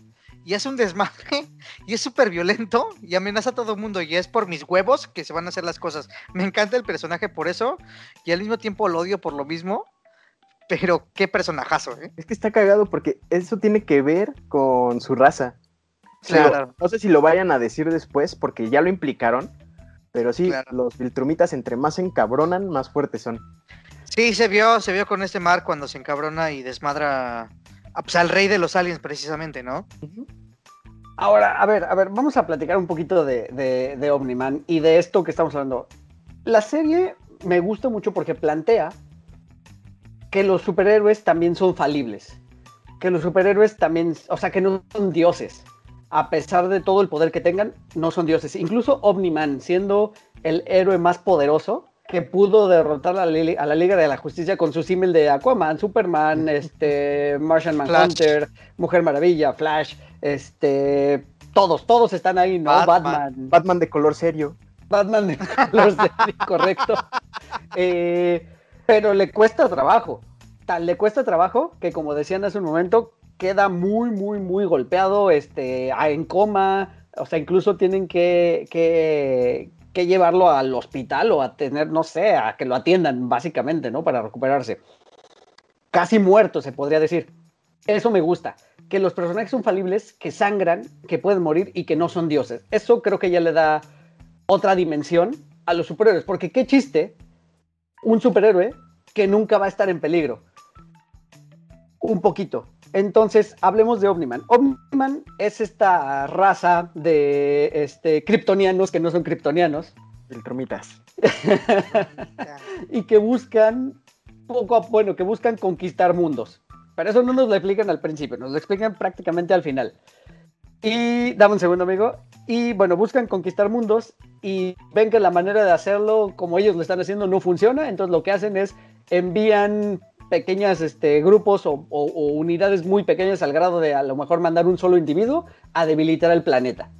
y hace un desmadre y es súper violento y amenaza a todo el mundo y es por mis huevos que se van a hacer las cosas. Me encanta el personaje por eso y al mismo tiempo lo odio por lo mismo, pero qué personajazo, ¿eh? Es que está cagado porque eso tiene que ver con su raza. Claro. no sé si lo vayan a decir después porque ya lo implicaron. Pero sí, Claro. los Viltrumitas entre más se encabronan, más fuertes son. Sí, se vio, se vio con este Mar cuando se encabrona y desmadra pues, al rey de los aliens, precisamente, ¿no? Ahora, a ver, a ver, vamos a platicar un poquito de, de, de Omniman y de esto que estamos hablando. La serie me gusta mucho porque plantea que los superhéroes también son falibles. Que los superhéroes también, o sea, que no son dioses. A pesar de todo el poder que tengan, no son dioses. Incluso Omniman, siendo el héroe más poderoso, que pudo derrotar a la, Li- a la Liga de la Justicia con su símil de Aquaman, Superman, este, Martian. Manhunter, Mujer Maravilla, Flash, este, todos, todos están ahí, ¿no? Batman. Batman, Batman de color serio. Batman de color *laughs* serio, correcto. Eh, pero le cuesta trabajo. Tal le cuesta trabajo que, como decían hace un momento, queda muy, muy, muy golpeado, este, en coma. O sea, incluso tienen que, que, que llevarlo al hospital o a tener, no sé, a que lo atiendan, básicamente, ¿no? Para recuperarse. Casi muerto, se podría decir. Eso me gusta. Que los personajes son falibles, que sangran, que pueden morir y que no son dioses. Eso creo que ya le da otra dimensión a los superhéroes. Porque qué chiste un superhéroe que nunca va a estar en peligro. Un poquito. Entonces, hablemos de Omniman. Omniman es esta raza de este, kryptonianos que no son kryptonianos Viltrumitas. *laughs* y que buscan poco a bueno, que buscan conquistar mundos. Pero eso no nos lo explican al principio, nos lo explican prácticamente al final. Y dame un segundo, amigo. Y bueno, buscan conquistar mundos y ven que la manera de hacerlo, como ellos lo están haciendo, no funciona. Entonces lo que hacen es envían pequeñas este, grupos o, unidades muy pequeñas al grado de a lo mejor mandar un solo individuo a debilitar el planeta.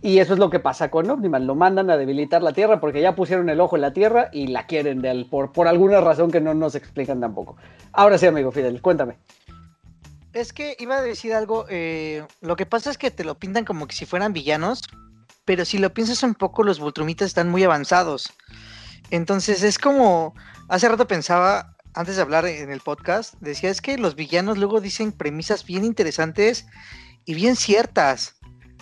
Y eso es lo que pasa con Omniman. Lo mandan a debilitar la Tierra porque ya pusieron el ojo en la Tierra y la quieren por, por alguna razón que no nos explican tampoco. Ahora sí, amigo Fidel, cuéntame. Es que iba a decir algo, eh, lo que pasa es que te lo pintan como que si fueran villanos, pero si lo piensas un poco, los Voltrumitas están muy avanzados. Entonces es como, hace rato pensaba, antes de hablar en el podcast, decía, es que los villanos luego dicen premisas bien interesantes y bien ciertas.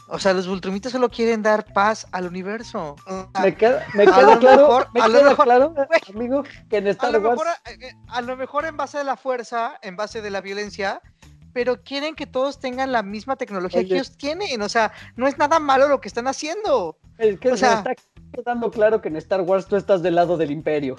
O sea, los Ultramitas solo quieren dar paz al universo. Sea, Me queda, me A queda claro, mejor- me a lo queda mejor- claro, güey, amigo, que en a Star lo, Wars mejor, eh, a lo mejor en base de la fuerza, en base de la violencia, pero quieren que todos tengan la misma tecnología Oye. que ellos tienen. O sea, no es nada malo lo que están haciendo. Es que O me sea- está quedando claro que en Star Wars tú estás del lado del imperio.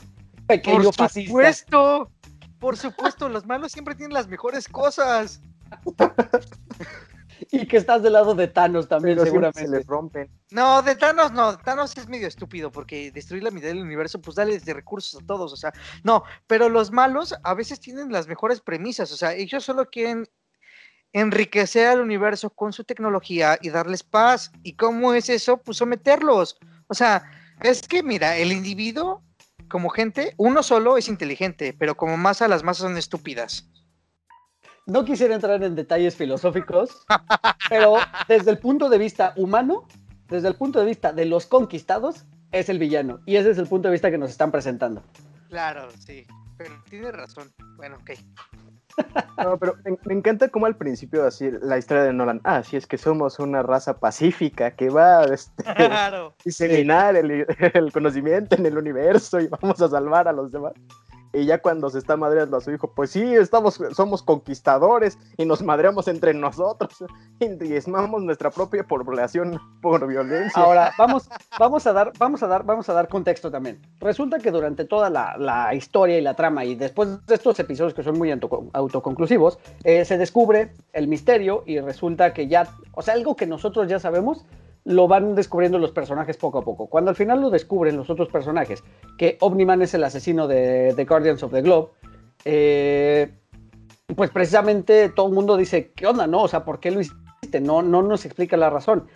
Pequeño Por fascista. supuesto, por supuesto, los malos siempre tienen las mejores cosas. *laughs* Y que estás del lado de Thanos también, Pero siempre se seguramente. les rompen. No, de Thanos no, Thanos es medio estúpido porque destruir la mitad del universo, pues dale de recursos a todos, o sea, no, pero los malos a veces tienen las mejores premisas, o sea, ellos solo quieren enriquecer al universo con su tecnología y darles paz. ¿Y cómo es eso? Pues someterlos. O sea, es que mira, el individuo como gente, uno solo es inteligente, pero como masa, las masas son estúpidas. No quisiera entrar en detalles filosóficos, *laughs* pero desde el punto de vista humano, desde el punto de vista de los conquistados, es el villano. Y ese es el punto de vista que nos están presentando. Claro, sí, pero tiene razón. Bueno, ok. No, pero me, me encanta como al principio así la historia de Nolan. Ah, sí, es que somos una raza pacífica que va a este, *laughs* Claro. diseminar el, el conocimiento en el universo y vamos a salvar a los demás. Y ya cuando se está madreando a su hijo, pues sí, estamos, somos conquistadores y nos madreamos entre nosotros *laughs* y diezmamos nuestra propia población por violencia. Ahora, vamos, vamos, a dar, vamos, a dar, vamos a dar contexto también. Resulta que durante toda la, la historia y la trama, y después de estos episodios que son muy auto- autoconclusivos, eh, se descubre el misterio y resulta que ya, o sea, algo que nosotros ya sabemos, lo van descubriendo los personajes poco a poco. Cuando al final lo descubren los otros personajes, que Omniman es el asesino de, de Guardians of the Globe, eh, pues precisamente todo el mundo dice, ¿qué onda, no? O sea, ¿por qué lo hiciste? No, no nos explica la razón.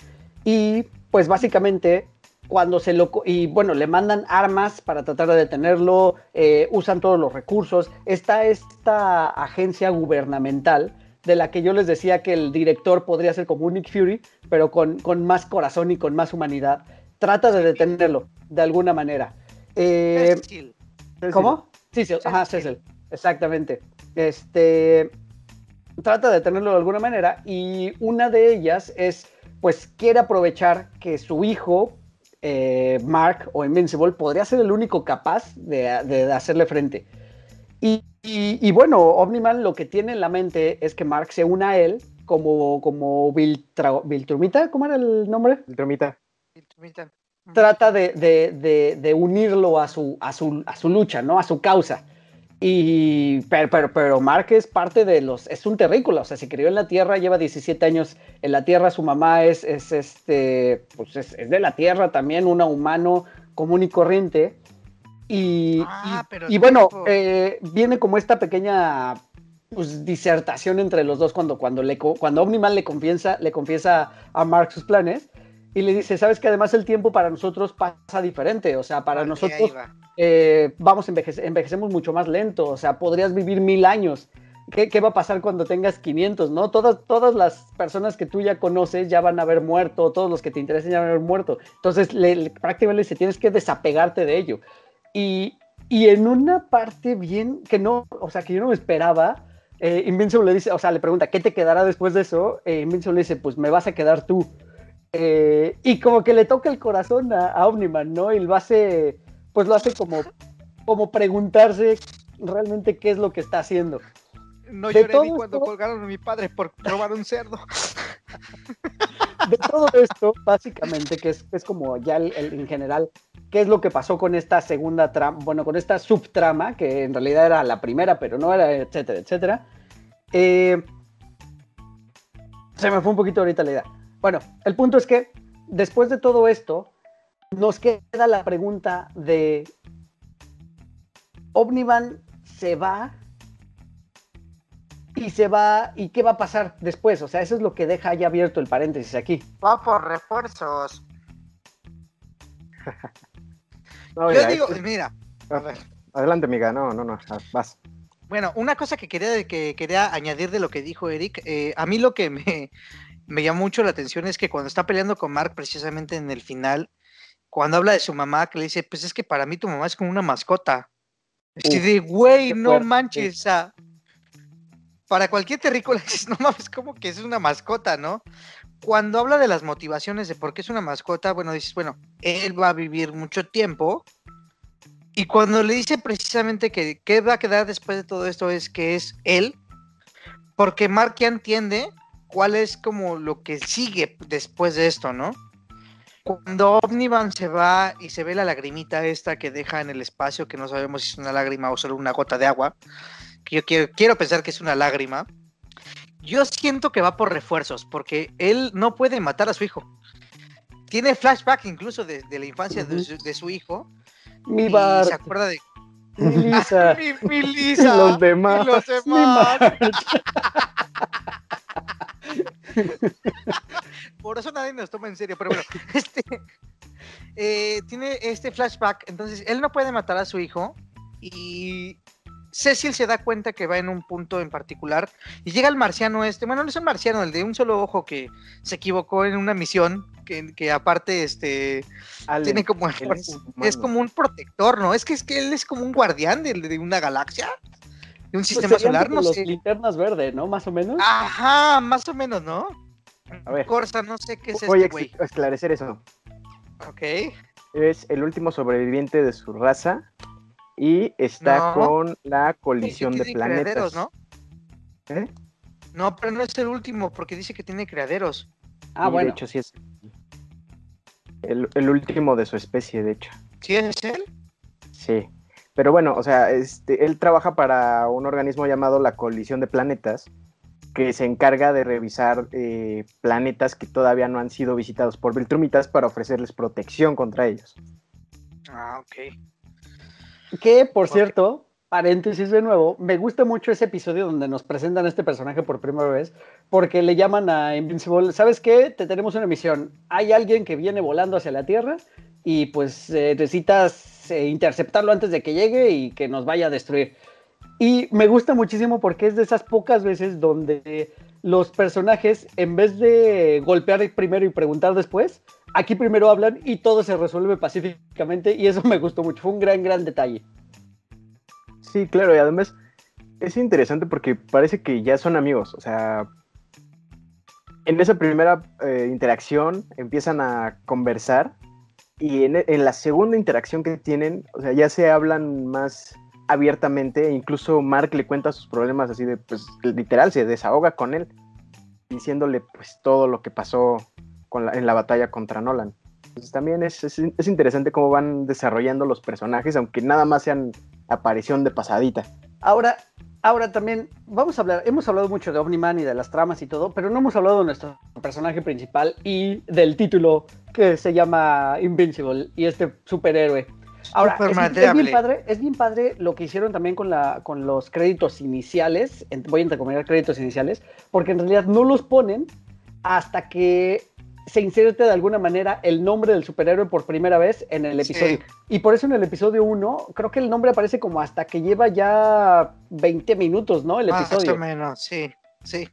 Y pues básicamente cuando se lo... Y bueno, le mandan armas para tratar de detenerlo, eh, usan todos los recursos. Está esta agencia gubernamental de la que yo les decía que el director podría ser como un Nick Fury, pero con, con más corazón y con más humanidad. Trata de detenerlo de alguna manera. Eh, Cecil. ¿Cómo? Sí, sí, ajá, Cecil. Exactamente. Este trata de tenerlo de alguna manera y una de ellas es, pues, quiere aprovechar que su hijo, eh, Mark o Invincible, podría ser el único capaz de, de hacerle frente. Y, y- y bueno, Omniman lo que tiene en la mente es que Mark se una a él como, como Viltra- Viltrumita, ¿cómo era el nombre? El tromita. Mira, trata de, de- de- de unirlo a su, a, su, a su lucha, ¿no? A su causa. Y, pero, pero, pero Mark es parte de los, es un terrícola, o sea, se crió en la Tierra, lleva 17 años en la Tierra, su mamá es, es este, pues es, es de la Tierra también, una humano común y corriente. Y, Ah, y- y bueno, eh, viene como esta pequeña pues, disertación entre los dos cuando, cuando, le, cuando Omniman le confiesa, le confiesa a Mark sus planes y le dice, sabes que además el tiempo para nosotros pasa diferente, o sea, para nosotros va. eh, vamos, envejece- envejecemos mucho más lento, o sea, podrías vivir mil años. ¿Qué, qué va a pasar cuando tengas 500, no? Todas, todas las personas que tú ya conoces ya van a haber muerto, todos los que te interesen ya van a haber muerto. Entonces, le, le- prácticamente se tienes que desapegarte de ello. Y, y en una parte bien que no, o sea, que yo no me esperaba, eh, Invincible le dice, o sea, le pregunta, ¿qué te quedará después de eso? Eh, Invincible le dice, pues me vas a quedar tú. Eh, y como que le toca el corazón a, a Omniman, ¿no? Y lo hace, pues lo hace como, como preguntarse realmente qué es lo que está haciendo. No de lloré ni cuando esto- colgaron a mi padre por robar un cerdo. *laughs* De todo esto, básicamente, que es, es como ya el- en general, qué es lo que pasó con esta segunda trama, bueno, con esta subtrama, que en realidad era la primera, pero no era, etcétera, etcétera. Eh, se me fue un poquito ahorita la idea. Bueno, el punto es que después de todo esto, nos queda la pregunta de Omniman se va y se va y qué va a pasar después, o sea, eso es lo que deja ya abierto el paréntesis aquí. Va por refuerzos. *laughs* No, Yo digo, es- mira, a ver. Adelante, amiga. No, no, no. ah, Vas. Bueno, una cosa que quería, que quería añadir de lo que dijo Eric, eh, a mí lo que me, me llamó mucho la atención es que cuando está peleando con Mark precisamente en el final, cuando habla de su mamá, que le dice, pues es que para mí tu mamá es como una mascota. Así de, güey, no manches, o sea, para cualquier terrícola *laughs* dices, no mames, como que es una mascota, ¿no? cuando habla de las motivaciones de por qué es una mascota, bueno, dices, bueno, él va a vivir mucho tiempo. Y cuando le dice precisamente que qué va a quedar después de todo esto es que es él, porque Mark ya entiende cuál es como lo que sigue después de esto, ¿no? Cuando Omnivan se va y se ve la lagrimita esta que deja en el espacio, que no sabemos si es una lágrima o solo una gota de agua, que yo quiero, quiero pensar que es una lágrima, yo siento que va por refuerzos, porque él no puede matar a su hijo. Tiene flashback incluso de, de la infancia de, su, de, su, hijo. Mi y Bart. se acuerda de Mi Lisa. *laughs* mi, mi Lisa. *laughs* Y los demás. los *laughs* demás. Por eso nadie nos toma en serio, pero bueno, este eh, tiene este flashback, entonces él no puede matar a su hijo y Cecil se da cuenta que va en un punto en particular y llega el marciano este, bueno, no es un marciano, el de un solo ojo que se equivocó en una misión, que, que aparte este tiene como es, es como un protector, ¿no? Es que es que él es como un guardián de, de una galaxia, de un Pues sistema solar, no los sé. linternas verde, ¿no? Más o menos. Ajá, más o menos, ¿no? A ver. Corsa, no sé qué es Voy a este güey. ex- esclarecer eso. Ok. Es el último sobreviviente de su raza y está No. con la colisión de tiene planetas. criaderos, ¿no? ¿Eh? No, pero no es el último, porque dice que tiene criaderos. ah, Y bueno. De hecho, sí es el, el último de su especie, de hecho. ¿Sí es él? Sí. Pero bueno, o sea, este, él trabaja para un organismo llamado la Colisión de Planetas, que se encarga de revisar eh, planetas que todavía no han sido visitados por Viltrumitas para ofrecerles protección contra ellos. Ah, ok. Que, por cierto, paréntesis de nuevo, me gusta mucho ese episodio donde nos presentan a este personaje por primera vez, porque le llaman a Invincible, ¿sabes qué? Te tenemos una misión. Hay alguien que viene volando hacia la Tierra y pues eh, necesitas eh, interceptarlo antes de que llegue y que nos vaya a destruir. Y me gusta muchísimo porque es de esas pocas veces donde los personajes, en vez de golpear primero y preguntar después, aquí primero hablan y todo se resuelve pacíficamente y eso me gustó mucho. Fue un gran, gran detalle. Sí, claro, y además es interesante porque parece que ya son amigos, o sea, en esa primera eh, interacción empiezan a conversar y en, en la segunda interacción que tienen, o sea, ya se hablan más abiertamente, e incluso Mark le cuenta sus problemas así de, pues, literal, se desahoga con él, diciéndole, pues, todo lo que pasó con la- en la batalla contra Nolan. Entonces también es, es, es interesante cómo van desarrollando los personajes, aunque nada más sean aparición de pasadita. Ahora, ahora también vamos a hablar, hemos hablado mucho de Omniman y de las tramas y todo, pero no hemos hablado de nuestro personaje principal y del título que se llama Invincible y este superhéroe. Ahora, es, es bien padre, es bien padre lo que hicieron también con, la, con los créditos iniciales, en- voy a entrecomillar créditos iniciales, porque en realidad no los ponen hasta que se inserte de alguna manera el nombre del superhéroe por primera vez en el Sí. episodio. Y por eso en el episodio 1, creo que el nombre aparece como hasta que lleva ya 20 minutos, ¿no? El Más episodio. o menos, sí, sí.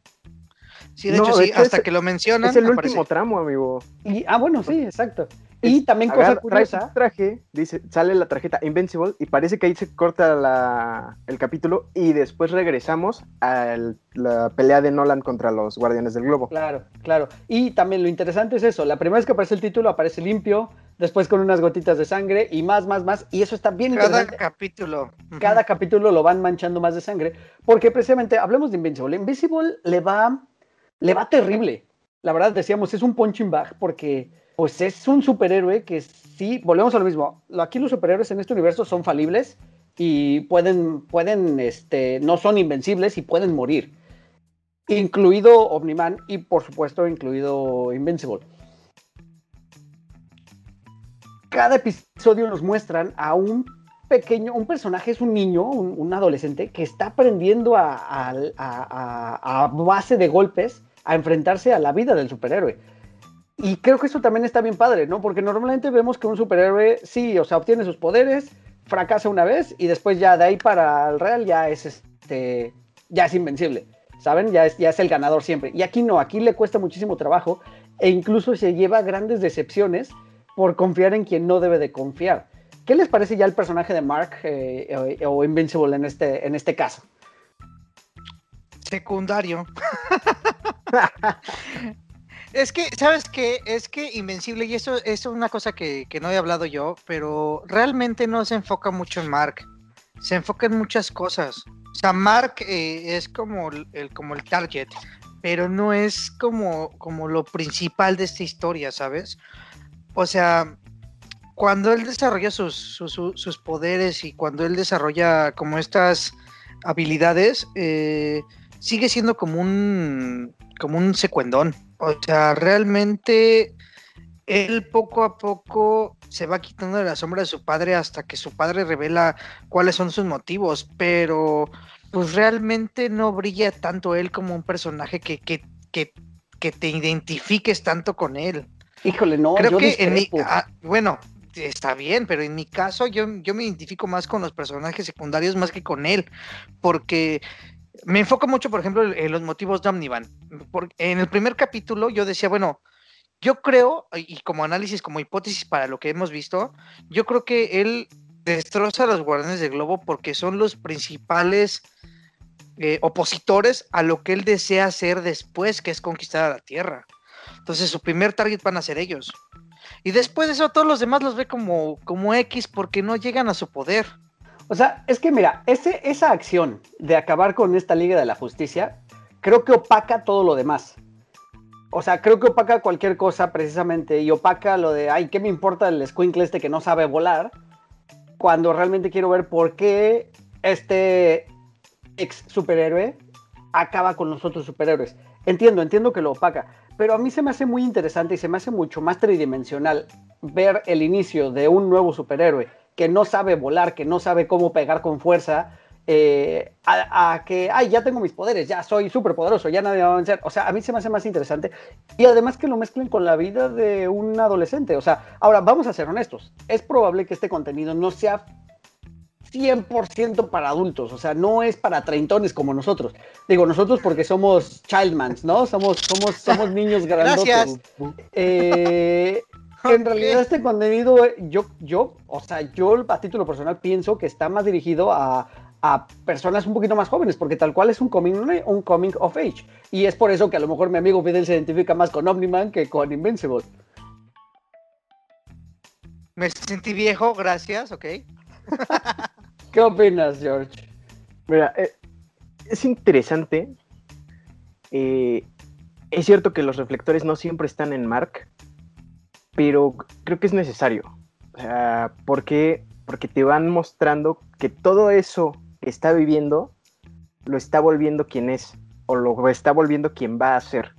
Sí, de No, hecho, sí, hasta es- que lo mencionan. Es el aparece. último tramo, amigo. Y, ah, bueno, sí, exacto. Y también cosa Agarra- trae su curiosa, traje, dice, sale la tarjeta Invincible y parece que ahí se corta la- el capítulo y después regresamos a la pelea de Nolan contra los Guardianes del Globo. Claro, claro. Y también lo interesante es eso, la primera vez que aparece el título aparece limpio, después con unas gotitas de sangre y más, más, más. Y eso está bien Cada interesante. capítulo. Ujú. Cada capítulo lo van manchando más de sangre, porque precisamente, hablemos de Invincible. Invincible le va, le va terrible. La verdad, decíamos, es un punching bag porque pues es un superhéroe que sí, volvemos a lo mismo. Aquí los superhéroes en este universo son falibles y pueden, pueden, este, no son invencibles y pueden morir. Incluido Omniman y por supuesto incluido Invincible. Cada episodio nos muestran a un pequeño, un personaje es un niño, un, un adolescente que está aprendiendo a, a- a- a- a base de golpes a enfrentarse a la vida del superhéroe. Y creo que eso también está bien padre, ¿no? Porque normalmente vemos que un superhéroe, sí, o sea, obtiene sus poderes, fracasa una vez y después ya de ahí para el real ya es este, ya es invencible, ¿saben? Ya es, ya es el ganador siempre. Y aquí no, aquí le cuesta muchísimo trabajo e incluso se lleva grandes decepciones por confiar en quien no debe de confiar. ¿Qué les parece ya el personaje de Mark eh, o, o Invincible en este, en este caso? Secundario. *laughs* Es que, ¿sabes qué? Es que Invencible, y eso, es una cosa que, que no he hablado yo, pero realmente no se enfoca mucho en Mark. Se enfoca en muchas cosas. O sea, Mark eh, es como el, como el target, pero no es como, como lo principal de esta historia, ¿sabes? O sea, cuando él desarrolla sus, sus, sus poderes y cuando él desarrolla como estas habilidades, eh, sigue siendo como un, como un secuendón. O sea, realmente él poco a poco se va quitando de la sombra de su padre hasta que su padre revela cuáles son sus motivos, pero pues realmente no brilla tanto él como un personaje que, que, que, que te identifiques tanto con él. Híjole, no, Creo yo que en mi, ah, bueno, está bien, pero en mi caso yo, yo me identifico más con los personajes secundarios más que con él, porque me enfoco mucho, por ejemplo, en los motivos de Omnivan. En el primer capítulo yo decía, bueno, yo creo, y como análisis, como hipótesis para lo que hemos visto, yo creo que él destroza a los guardianes del globo porque son los principales eh, opositores a lo que él desea hacer después, que es conquistar a la Tierra. Entonces su primer target van a ser ellos. Y después de eso todos los demás los ve como, como X porque no llegan a su poder. O sea, es que mira, ese, esa acción de acabar con esta Liga de la Justicia, creo que opaca todo lo demás. O sea, creo que opaca cualquier cosa precisamente y opaca lo de, ay, ¿qué me importa el squinkle este que no sabe volar? Cuando realmente quiero ver por qué este ex superhéroe acaba con los otros superhéroes. Entiendo, entiendo que lo opaca, pero a mí se me hace muy interesante y se me hace mucho más tridimensional ver el inicio de un nuevo superhéroe que no sabe volar, que no sabe cómo pegar con fuerza, eh, a, a que, ay, ya tengo mis poderes, ya soy súper poderoso, ya nadie me va a vencer. O sea, a mí se me hace más interesante. Y además que lo mezclen con la vida de un adolescente. O sea, ahora vamos a ser honestos. Es probable que este contenido no sea 100% para adultos, o sea, no es para treintones como nosotros. Digo, nosotros porque somos childmans, ¿no? Somos, somos, somos niños grandotes. Gracias. Eh, en realidad este contenido, yo, yo, o sea, yo a título personal pienso que está más dirigido a, a personas un poquito más jóvenes, porque tal cual es un coming, un coming of age. Y es por eso que a lo mejor mi amigo Fidel se identifica más con Omniman que con Invincible. Me sentí viejo, gracias, ok. *laughs* ¿Qué opinas, George? Mira, eh, es interesante. eh, es cierto que los reflectores no siempre están en Mark, pero creo que es necesario. O sea, porque, porque te van mostrando que todo eso que está viviendo lo está volviendo quien es, o lo está volviendo quien va a ser.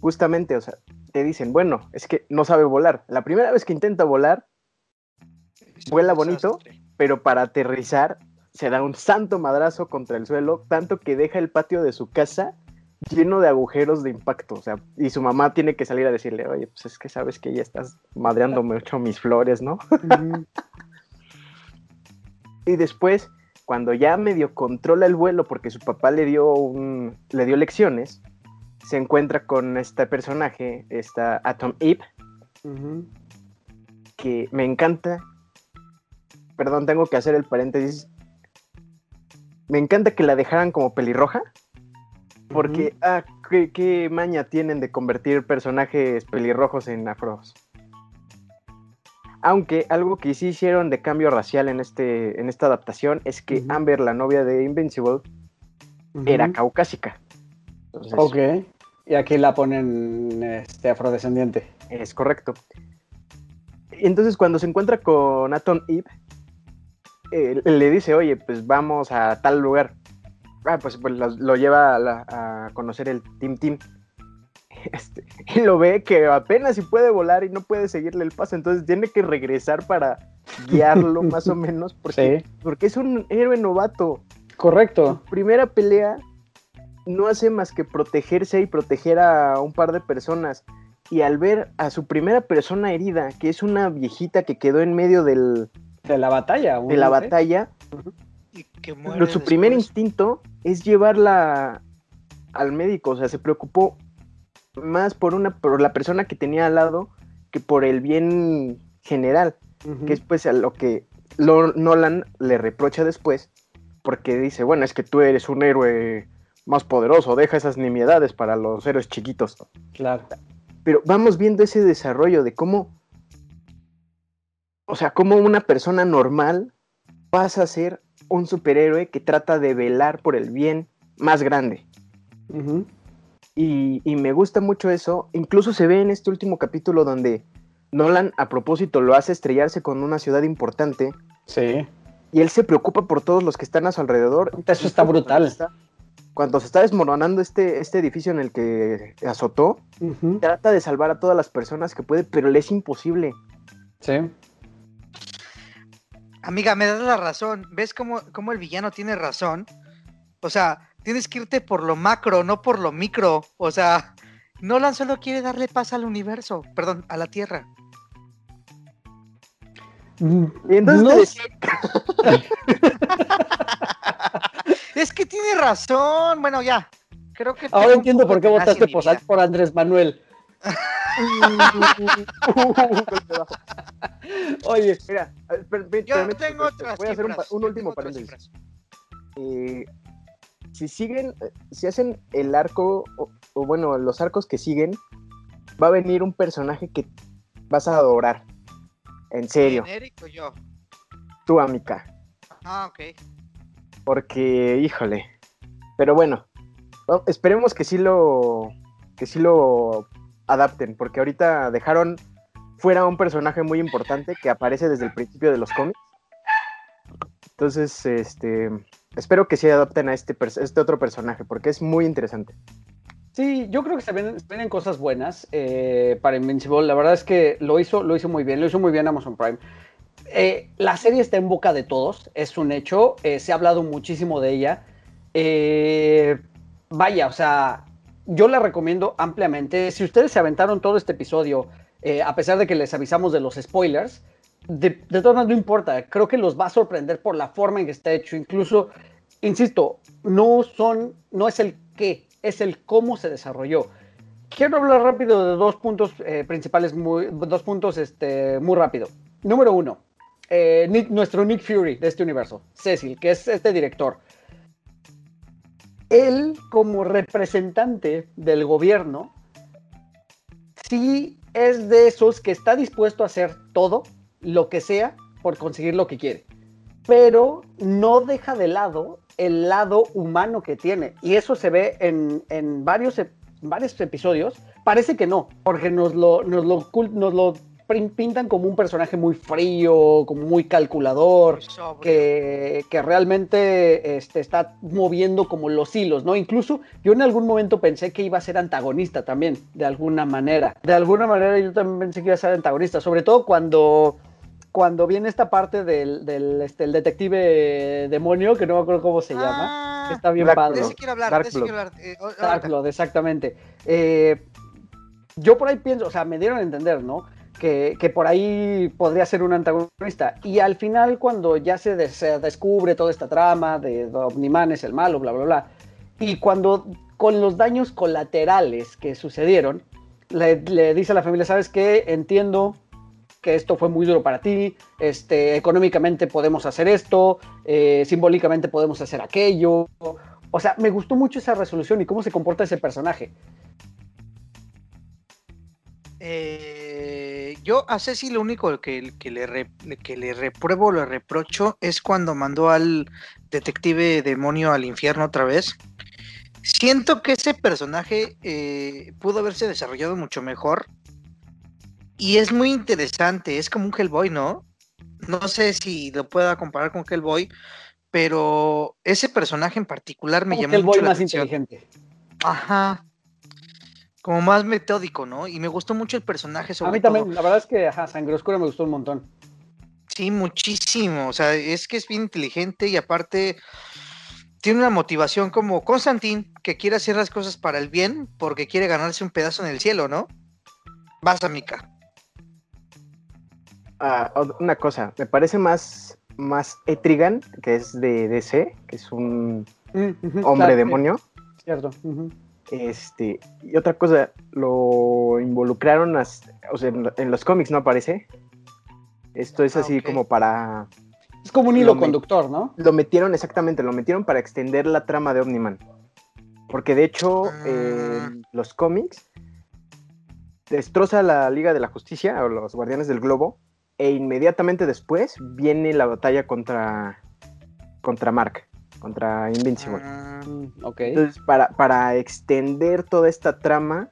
Justamente, o sea, te dicen, bueno, es que no sabe volar. La primera vez que intenta volar, Vuela bonito. pero para aterrizar se da un santo madrazo contra el suelo, tanto que deja el patio de su casa lleno de agujeros de impacto, o sea, y su mamá tiene que salir a decirle, oye, pues es que sabes que ya estás madreando mucho mis flores, ¿no? *laughs* y después, cuando ya medio controla el vuelo porque su papá le dio un, le dio lecciones, se encuentra con este personaje, esta Atom Eve, que me encanta. Perdón, tengo que hacer el paréntesis. Me encanta que la dejaran como pelirroja. Porque, ah, qué, qué maña tienen de convertir personajes pelirrojos en afros. Aunque algo que sí hicieron de cambio racial en, este, en esta adaptación es que. Amber, la novia de Invincible, era caucásica. Entonces, Ok. Y aquí la ponen este, afrodescendiente. Es correcto. Entonces cuando se encuentra con Atom Eve, eh, le dice, oye, pues vamos a tal lugar. Ah, pues, pues lo, lo lleva a, la- a conocer el Team Team. *laughs* Este, y lo ve que apenas si puede volar y no puede seguirle el paso, entonces tiene que regresar para guiarlo *laughs* más o menos, porque, Sí. porque es un héroe novato. Correcto. Su primera pelea no hace más que protegerse y proteger a un par de personas. Y al ver a su primera persona herida, que es una viejita que quedó en medio del- De la batalla. de la batalla, que muere pero su primer instinto es llevarla al médico. O sea, se preocupó más por, una, por la persona que tenía al lado que por el bien general. Que es pues a lo que Lo- Nolan le reprocha después, porque dice, bueno, es que tú eres un héroe más poderoso, deja esas nimiedades para los héroes chiquitos. Claro. Pero vamos viendo ese desarrollo de cómo, o sea, cómo una persona normal pasa a ser un superhéroe que trata de velar por el bien más grande. Y, y me gusta mucho eso. Incluso se ve en este último capítulo donde Nolan a propósito lo hace estrellarse con una ciudad importante Sí. y él se preocupa por todos los que están a su alrededor. Eso está brutal. Cuando, está- cuando se está desmoronando este, este edificio en el que azotó, trata de salvar a todas las personas que puede, pero le es imposible. Sí. Amiga, me das la razón. ¿Ves cómo, cómo el villano tiene razón? O sea, tienes que irte por lo macro, no por lo micro. O sea, Nolan solo quiere darle paz al universo, perdón, a la Tierra. Y entonces No *laughs* Es que tiene razón. Bueno, ya. Creo que Ahora entiendo por qué votaste por Andrés Manuel. *laughs* *laughs* Oye, Mira, per- per- Yo tengo otras voy a hacer un, último paréntesis. Eh, si siguen, si hacen el arco, o, o bueno, los arcos que siguen, va a venir un personaje que vas a adorar. En serio, ¿Quién, Eric o yo? tú, Amica. Ah, ok. Porque, híjole. Pero bueno, va- esperemos que sí lo. que sí lo adapten. Porque ahorita dejaron fuera un personaje muy importante que aparece desde el principio de los cómics. Entonces, este. Espero que sí adapten a este, este otro personaje, porque es muy interesante. Sí, yo creo que se vienen, cosas buenas eh, para Invincible. La verdad es que lo hizo, lo hizo muy bien, lo hizo muy bien Amazon Prime. Eh, la serie está en boca de todos, es un hecho, eh, se ha hablado muchísimo de ella. Vaya, o sea, yo la recomiendo ampliamente. Si ustedes se aventaron todo este episodio, eh, a pesar de que les avisamos de los spoilers, de, todas maneras no importa, creo que los va a sorprender por la forma en que está hecho. Incluso, insisto, no son, no es el qué, es el cómo se desarrolló. Quiero hablar rápido de dos puntos eh, principales, muy, dos puntos este, muy rápido. Número uno, eh, nuestro Nick Fury de este universo, Cecil, que es este director. Él, como representante del gobierno, sí es de esos que está dispuesto a hacer todo, lo que sea, por conseguir lo que quiere. Pero no deja de lado el lado humano que tiene. Y eso se ve en, en varios, varios episodios. Parece que no, porque nos lo, nos lo, nos lo pintan como un personaje muy frío, como muy calculador que, que realmente este, está moviendo como los hilos, ¿no? Incluso yo en algún momento pensé que iba a ser antagonista también, de alguna manera. De alguna manera yo también pensé que iba a ser antagonista, sobre todo cuando, cuando viene esta parte del, del este, el detective demonio, que no me acuerdo cómo se llama, que Ah, está bien Black de padre. ese quiero hablar, Dark de ese quiero hablar. eh, exactamente. Eh, yo por ahí pienso, o sea, me dieron a entender, ¿no? Que, por ahí podría ser un antagonista. Y al final, cuando ya se, des- se descubre toda esta trama de Omniman es el malo, bla, bla, bla, y cuando con los daños colaterales que sucedieron, le, le dice a la familia, ¿sabes qué? Entiendo que esto fue muy duro para ti, este, económicamente podemos hacer esto, eh, simbólicamente podemos hacer aquello. O sea, me gustó mucho esa resolución y cómo se comporta ese personaje. Eh, yo a Ceci lo único que, que le re- que le repruebo, le reprocho, es cuando mandó al detective demonio al infierno otra vez. Siento que ese personaje eh, pudo haberse desarrollado mucho mejor. Y es muy interesante, es como un Hellboy, ¿no? No sé si lo pueda comparar con Hellboy, pero ese personaje en particular me Como llamó que el boy mucho la más atención. inteligente. Ajá. Como más metódico, ¿no? Y me gustó mucho el personaje sobre A mí todo. también, la verdad es que ajá, Sangre Oscura me gustó un montón. Sí, muchísimo. O sea, es que es bien inteligente y aparte tiene una motivación como Constantin, que quiere hacer las cosas para el bien porque quiere ganarse un pedazo en el cielo, ¿no? Vas, Mika. Ah, una cosa, me parece más, más Etrigan, que es de DC, que es un Mm, hombre claro, demonio. sí, Cierto. ujú. Este, y otra cosa, lo involucraron, as- o sea, en, lo- en los cómics no aparece. Esto es Ah, así como para... Es como un Lo hilo conductor, ¿no? Lo metieron exactamente, lo metieron para extender la trama de Omniman. Porque de hecho, Ah. en los cómics destroza la Liga de la Justicia o los Guardianes del Globo. E inmediatamente después viene la batalla contra, contra Mark, contra Invincible. Ah, Mm, ok. Entonces, para, para extender toda esta trama,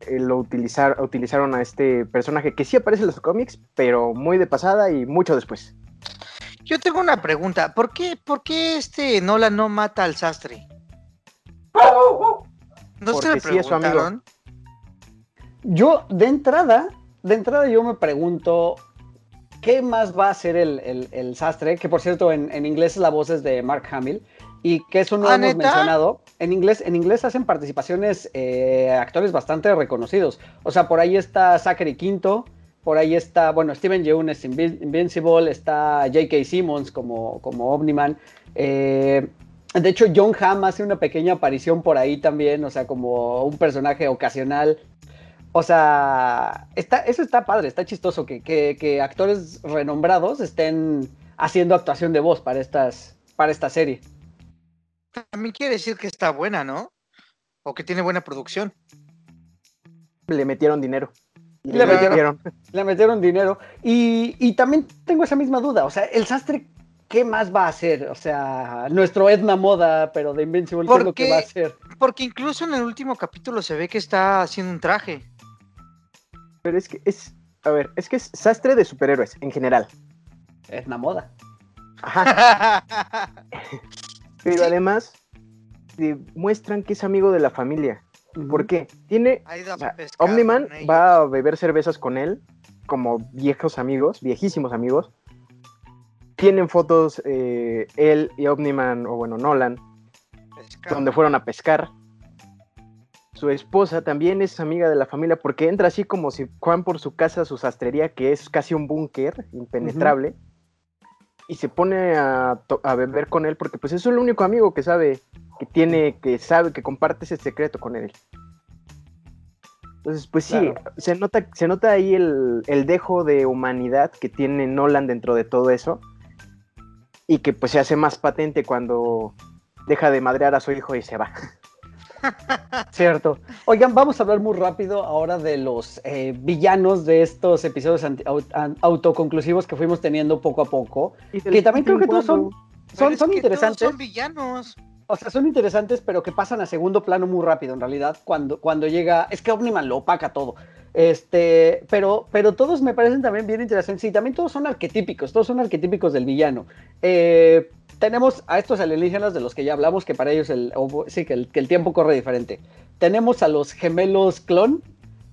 eh, lo utilizar, utilizaron a este personaje que sí aparece en los cómics, pero muy de pasada y mucho después. Yo tengo una pregunta. ¿Por qué, por qué este Nolan no mata al sastre? ¿No se Porque le sí es su amigo. Yo, de entrada, de entrada yo me pregunto, ¿qué más va a hacer el, el- el sastre? Que por cierto, en, en inglés la voz es de Mark Hamill. Y que eso no ¿Ah, lo hemos neta? mencionado. En inglés, en inglés hacen participaciones eh, actores bastante reconocidos. O sea, por ahí está Zachary Quinto, por ahí está, bueno, Steven Yeun es Invin- Invincible, está J.K. Simmons como, como Omniman. eh, de hecho, John Hamm hace una pequeña aparición por ahí también, o sea, como un personaje ocasional. O sea, está, eso está padre, está chistoso que, que- que actores renombrados estén haciendo actuación de voz para, estas, para esta serie. También quiere decir que está buena, ¿no? O que tiene buena producción. Le metieron dinero. Le le metieron- metieron. Le metieron dinero. Y, y también tengo esa misma duda. O sea, el sastre, ¿qué más va a hacer? O sea, nuestro Edna Moda, pero de Invincible, ¿qué es lo que Porque- va a hacer? Porque incluso en el último capítulo se ve que está haciendo un traje. Pero es que es, a ver, es que es sastre de superhéroes en general. Edna Moda. Ajá. *laughs* Pero además muestran que es amigo de la familia. ¿Por qué? Tiene, o sea, Omniman va a beber cervezas con él, como viejos amigos, viejísimos amigos. Tienen fotos eh, él y Omniman, o bueno, Nolan, Pescar. donde fueron a pescar. Su esposa también es amiga de la familia porque entra así como si Juan por su casa, su sastrería, que es casi un búnker impenetrable, y se pone a, beber con él porque pues es el único amigo que sabe, que tiene, que sabe, que comparte ese secreto con él. Entonces, pues sí, se nota, se nota ahí el, el dejo de humanidad que tiene Nolan dentro de todo eso y que pues se hace más patente cuando deja de madrear a su hijo y se va. *laughs* Cierto. Oigan, vamos a hablar muy rápido ahora de los eh, villanos de estos episodios autoconclusivos que fuimos teniendo poco a poco. Que también creo que todos son, son, es son que todos interesantes. Son villanos. O sea, son interesantes, pero que pasan a segundo plano muy rápido, en realidad, cuando, cuando llega. Es que Omniman lo opaca todo. Este, pero, pero todos me parecen también bien interesantes. Y también todos son arquetípicos, todos son arquetípicos del villano. Eh, tenemos a estos alienígenas de los que ya hablamos, que para ellos el, o- sí, que el, que el tiempo corre diferente. Tenemos a los gemelos clon.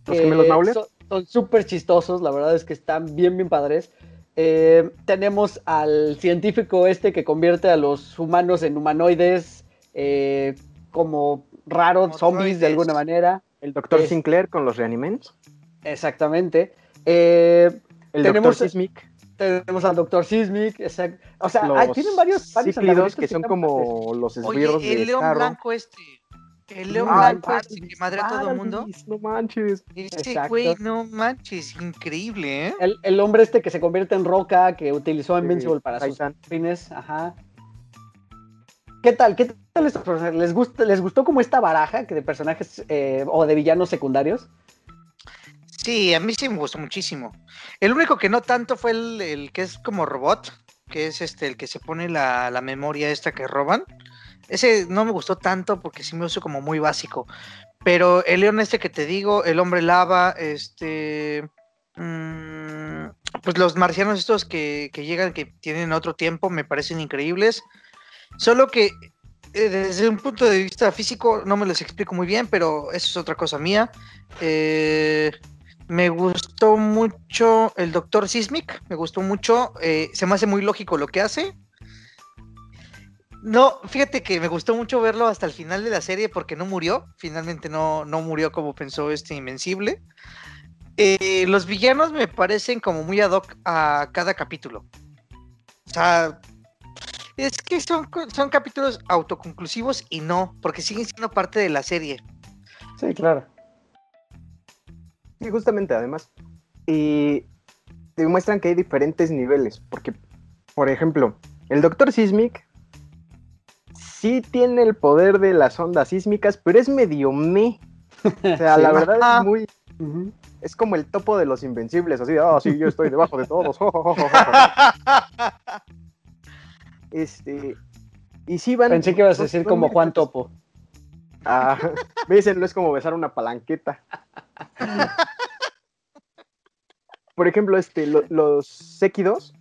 ¿Los gemelos Mauler? Son súper chistosos, la verdad es que están bien, bien padres. Eh, tenemos al científico este que convierte a los humanos en humanoides eh, como raros, Como zombies de alguna manera. El doctor Es- Sinclair con los Reaniments. Exactamente. Eh, El Tenemos- doctor Sismic. Tenemos al doctor Sismic. O sea, los tienen varios, varios que son como los Oye, esbirros el de león Starro. blanco este. El león blanco este que madre a todo el mundo. No manches. Ese Exacto. güey, no manches, increíble, ¿eh? El, el hombre este que se convierte en roca, que utilizó a Invincible Sí, para sus Titan. fines. Ajá. ¿Qué tal? ¿Qué tal estos personajes? ¿Les, gusta, ¿Les gustó como esta baraja que de personajes eh, o de villanos secundarios? Sí, a mí sí me gustó muchísimo. El único que no tanto fue el, que es como robot, que es este el que se pone la, memoria esta que roban. Ese no me gustó tanto porque sí me hizo como muy básico. Pero el león este que te digo, el hombre lava, este... mm, pues los marcianos estos que, que llegan, que tienen otro tiempo, me parecen increíbles. Solo que eh, desde un punto de vista físico no me los explico muy bien, pero eso es otra cosa mía. Eh, me gustó mucho el Doctor Sismic, me gustó mucho, eh, se me hace muy lógico lo que hace. No, fíjate que me gustó mucho verlo hasta el final de la serie porque no murió, finalmente no, no murió como pensó este Invencible. Eh, los villanos me parecen como muy ad hoc a cada capítulo. O sea, es que son, son capítulos autoconclusivos y no, porque siguen siendo parte de la serie. Sí, claro. Sí, justamente, además. Y te muestran que hay diferentes niveles. Porque, por ejemplo, el doctor Sismic sí tiene el poder de las ondas sísmicas, pero es medio me. O sea, *laughs* Sí. la verdad Ajá. es muy. Es como el topo de los invencibles, así oh, sí, yo estoy debajo de todos. *laughs* este. Y sí van. Pensé que ibas a decir como Juan. Topo. Ah, *laughs* me dicen, no es como besar una palanqueta. Por ejemplo, este, lo- los séquidos,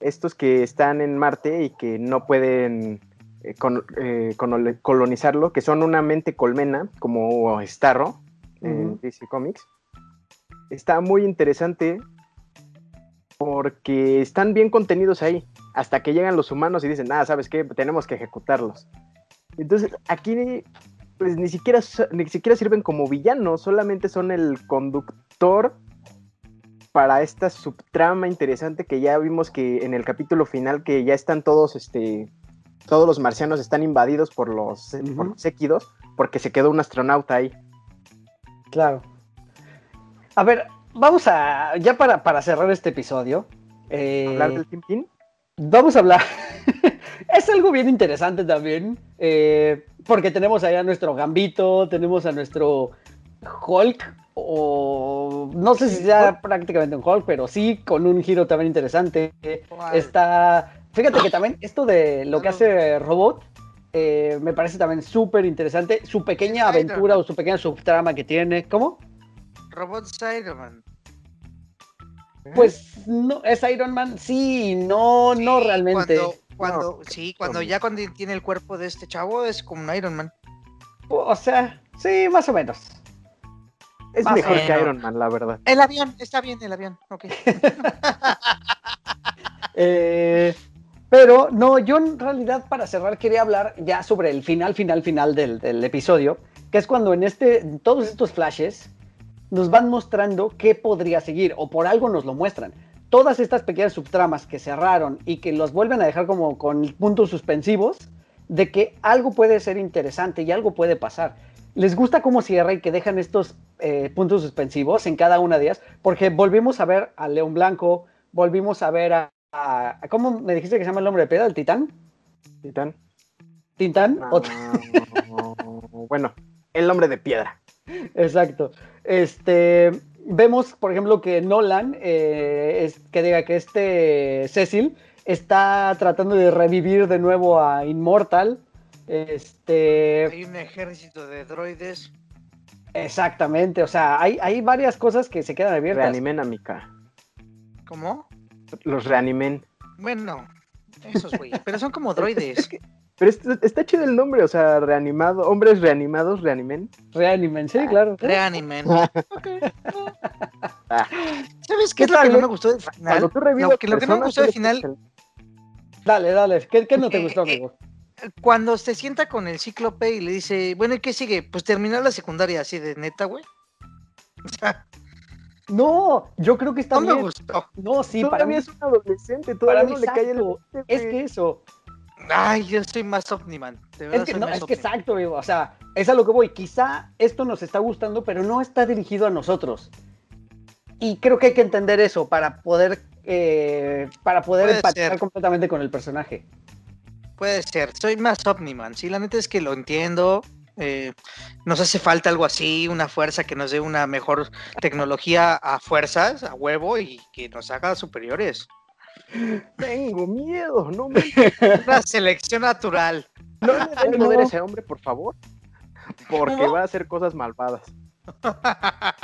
estos que están en Marte y que no pueden eh, con- eh, colonizarlo, que son una mente colmena, como Starro en. DC Comics. Está muy interesante porque están bien contenidos ahí, hasta que llegan los humanos y dicen, nada, ¿sabes qué? Tenemos que ejecutarlos. Entonces, aquí pues ni siquiera, ni siquiera sirven como villanos, solamente son el conductor para esta subtrama interesante que ya vimos que en el capítulo final que ya están todos, este, todos los marcianos están invadidos por los, Ujú. por los séquidos, porque se quedó un astronauta ahí. Claro. A ver, vamos a. Ya para, para cerrar este episodio. eh, Hablar del Tintín. Vamos a hablar. Es algo bien interesante también. eh, porque tenemos ahí a nuestro Gambito, tenemos a nuestro Hulk. O no sé si sea prácticamente un Hulk, pero sí con un giro también interesante. Está. Fíjate que también esto de lo que hace Robot. eh, me parece también súper interesante. Su pequeña aventura o su pequeña subtrama que tiene. ¿Cómo? Robot Spider-Man. Pues no, es Iron Man, sí, no, no realmente. Cuando, cuando, sí, cuando ya cuando tiene el cuerpo de este chavo es como un Iron Man. O sea, sí, más o menos. Es Más mejor que. Iron Man, la verdad. El avión, está bien el avión, ok. *laughs* Eh, pero no, yo en realidad para cerrar quería hablar ya sobre el final, final, final del, del episodio, que es cuando en este, en todos estos flashes nos van mostrando qué podría seguir, o por algo nos lo muestran. Todas estas pequeñas subtramas que cerraron y que los vuelven a dejar como con puntos suspensivos de que algo puede ser interesante y algo puede pasar. ¿Les gusta cómo cierra y que dejan estos eh, puntos suspensivos en cada una de ellas? Porque volvimos a ver a León Blanco, volvimos a ver a, a- a- ¿Cómo me dijiste que se llama el nombre de piedra? ¿El Titán? Titán. ¿Tintán? *laughs* Bueno, el hombre de piedra. Exacto. Este, vemos, por ejemplo, que Nolan, eh, es- que diga que este Cecil está tratando de revivir de nuevo a Immortal. Este, Hay un ejército de droides. exactamente, o sea, hay, hay varias cosas que se quedan abiertas. Reanimen a Mika. ¿Cómo? Los reanimen. Bueno, esos güey. Pero son como droides. Pero está, está chido el nombre, o sea, reanimado, hombres reanimados, reanimen. Reanimen, sí, claro. Reanimen. *laughs* Ok. Ah. ¿Sabes qué es lo que no me gustó del final? Tú revives Lo que, lo que no me gustó del final, que- Dale, dale. ¿Qué, qué no te Eh, gustó, eh, amigo? cuando se sienta con el cíclope y le dice, bueno, ¿y qué sigue? Pues terminar la secundaria así de neta, güey. *laughs* O sea, No, yo creo que está no me bien. gustó. No, sí, para mí es un adolescente, para todavía mí no le cae el exacto. 20, Es que eso. Ay, yo soy más Omniman. Es que, no, es que exacto, amigo, o sea, es a lo que voy. Quizá esto nos está gustando, pero no está dirigido a nosotros. Y creo que hay que entender eso para poder, eh, para poder Puede empatizar ser. completamente con el personaje. Puede ser, soy más Omniman. Sí, la neta es que lo entiendo. eh, nos hace falta algo así, una fuerza que nos dé una mejor tecnología a fuerzas, a huevo y que nos haga superiores. Tengo miedo, no me *laughs* Una selección natural. no le den No. *laughs* poder a ese hombre, por favor. Porque va a hacer cosas malvadas.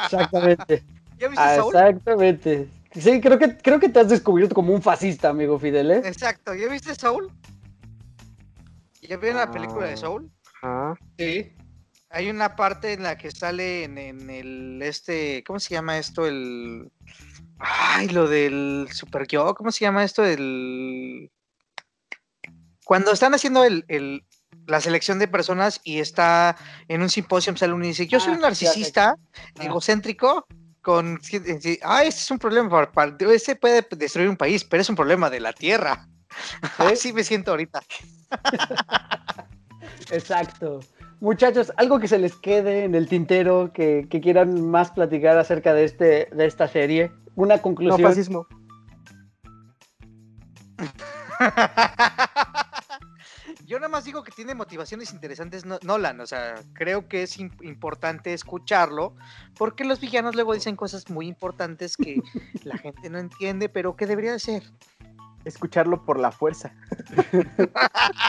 Exactamente. *laughs* ¿Ya viste Ah, Saúl? exactamente. Sí, creo que, creo que te has descubierto como un fascista, amigo Fidel, ¿eh? Exacto, ¿ya viste Saúl? ¿Ya vieron la película de Ah. Saúl? Ajá. Sí. Hay una parte en la que sale en, en el este, ¿cómo se llama esto? El ay, lo del super yo, ¿cómo se llama esto? El cuando están haciendo el, el- la selección de personas y está en un simposio sale uno y dice, yo soy Ah, un narcisista, egocéntrico, con ah, ese es un problema para, para- ese puede destruir un país, pero es un problema de la tierra. *laughs* Así me siento ahorita. *laughs* Exacto. Muchachos, algo que se les quede en el tintero, que, que quieran más platicar acerca de, este, de esta serie. Una No conclusión. fascismo. *laughs* Yo nada más digo que tiene motivaciones interesantes No- Nolan, o sea, creo que es im- importante escucharlo, porque los villanos luego dicen cosas muy importantes que *laughs* la gente no entiende, pero que debería de ser. Escucharlo por la fuerza. *laughs*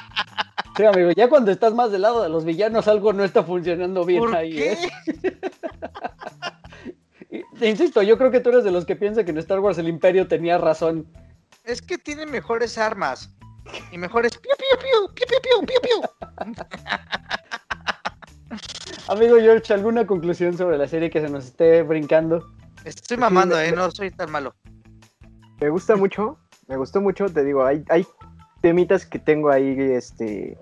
Sí, amigo, ya cuando estás más del lado de los villanos, algo no está funcionando bien ahí, qué? ¿eh? *laughs* Insisto, yo creo que tú eres de los que piensa que en Star Wars el Imperio tenía razón. Es que tiene mejores armas y mejores piu piu piu piu piu piu piu. *laughs* Amigo George, ¿alguna conclusión sobre la serie que se nos esté brincando? Estoy mamando, eh, no soy tan malo. Me gusta mucho, me gustó mucho, te digo, hay, hay temitas que tengo ahí, este,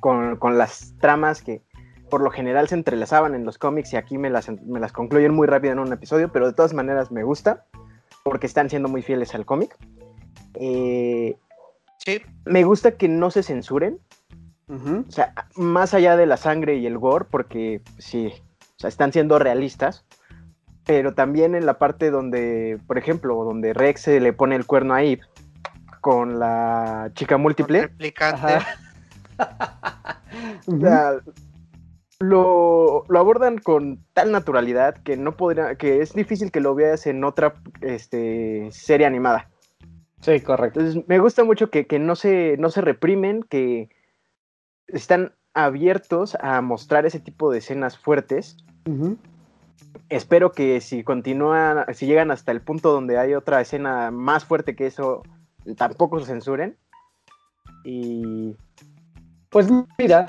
con, con las tramas que por lo general se entrelazaban en los cómics y aquí me las, me las concluyen muy rápido en un episodio, pero de todas maneras me gusta, porque están siendo muy fieles al cómic. Eh, Sí, me gusta que no se censuren, o sea, más allá de la sangre y el gore, porque sí, o sea, están siendo realistas, pero también en la parte donde, por ejemplo, donde Rex se le pone el cuerno a Eve con la chica múltiple, o sea, lo, lo abordan con tal naturalidad que no podría, que es difícil que lo veas en otra este, serie animada. Sí, correcto. Entonces, me gusta mucho que, que no, se, no se reprimen, que están abiertos a mostrar ese tipo de escenas fuertes. Espero que si continúan, si llegan hasta el punto donde hay otra escena más fuerte que eso, tampoco se censuren. Y Pues mira,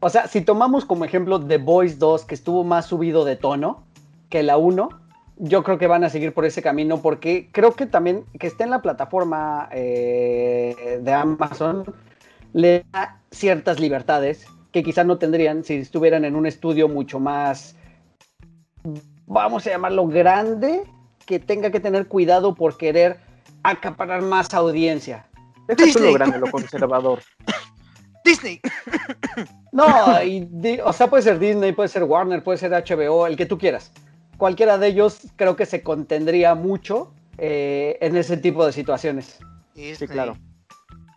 o sea, si tomamos como ejemplo The Boys 2, que estuvo más subido de tono que la 1, yo creo que van a seguir por ese camino porque creo que también que esté en la plataforma eh, de Amazon le da ciertas libertades que quizás no tendrían si estuvieran en un estudio mucho más, vamos a llamarlo grande, que tenga que tener cuidado por querer acaparar más audiencia. deja tú lo grande, lo conservador. *laughs* Disney. *coughs* No, y di- o sea, puede ser Disney, puede ser Warner, puede ser HBO, el que tú quieras. Cualquiera de ellos creo que se contendría mucho eh, en ese tipo de situaciones. Disney. claro.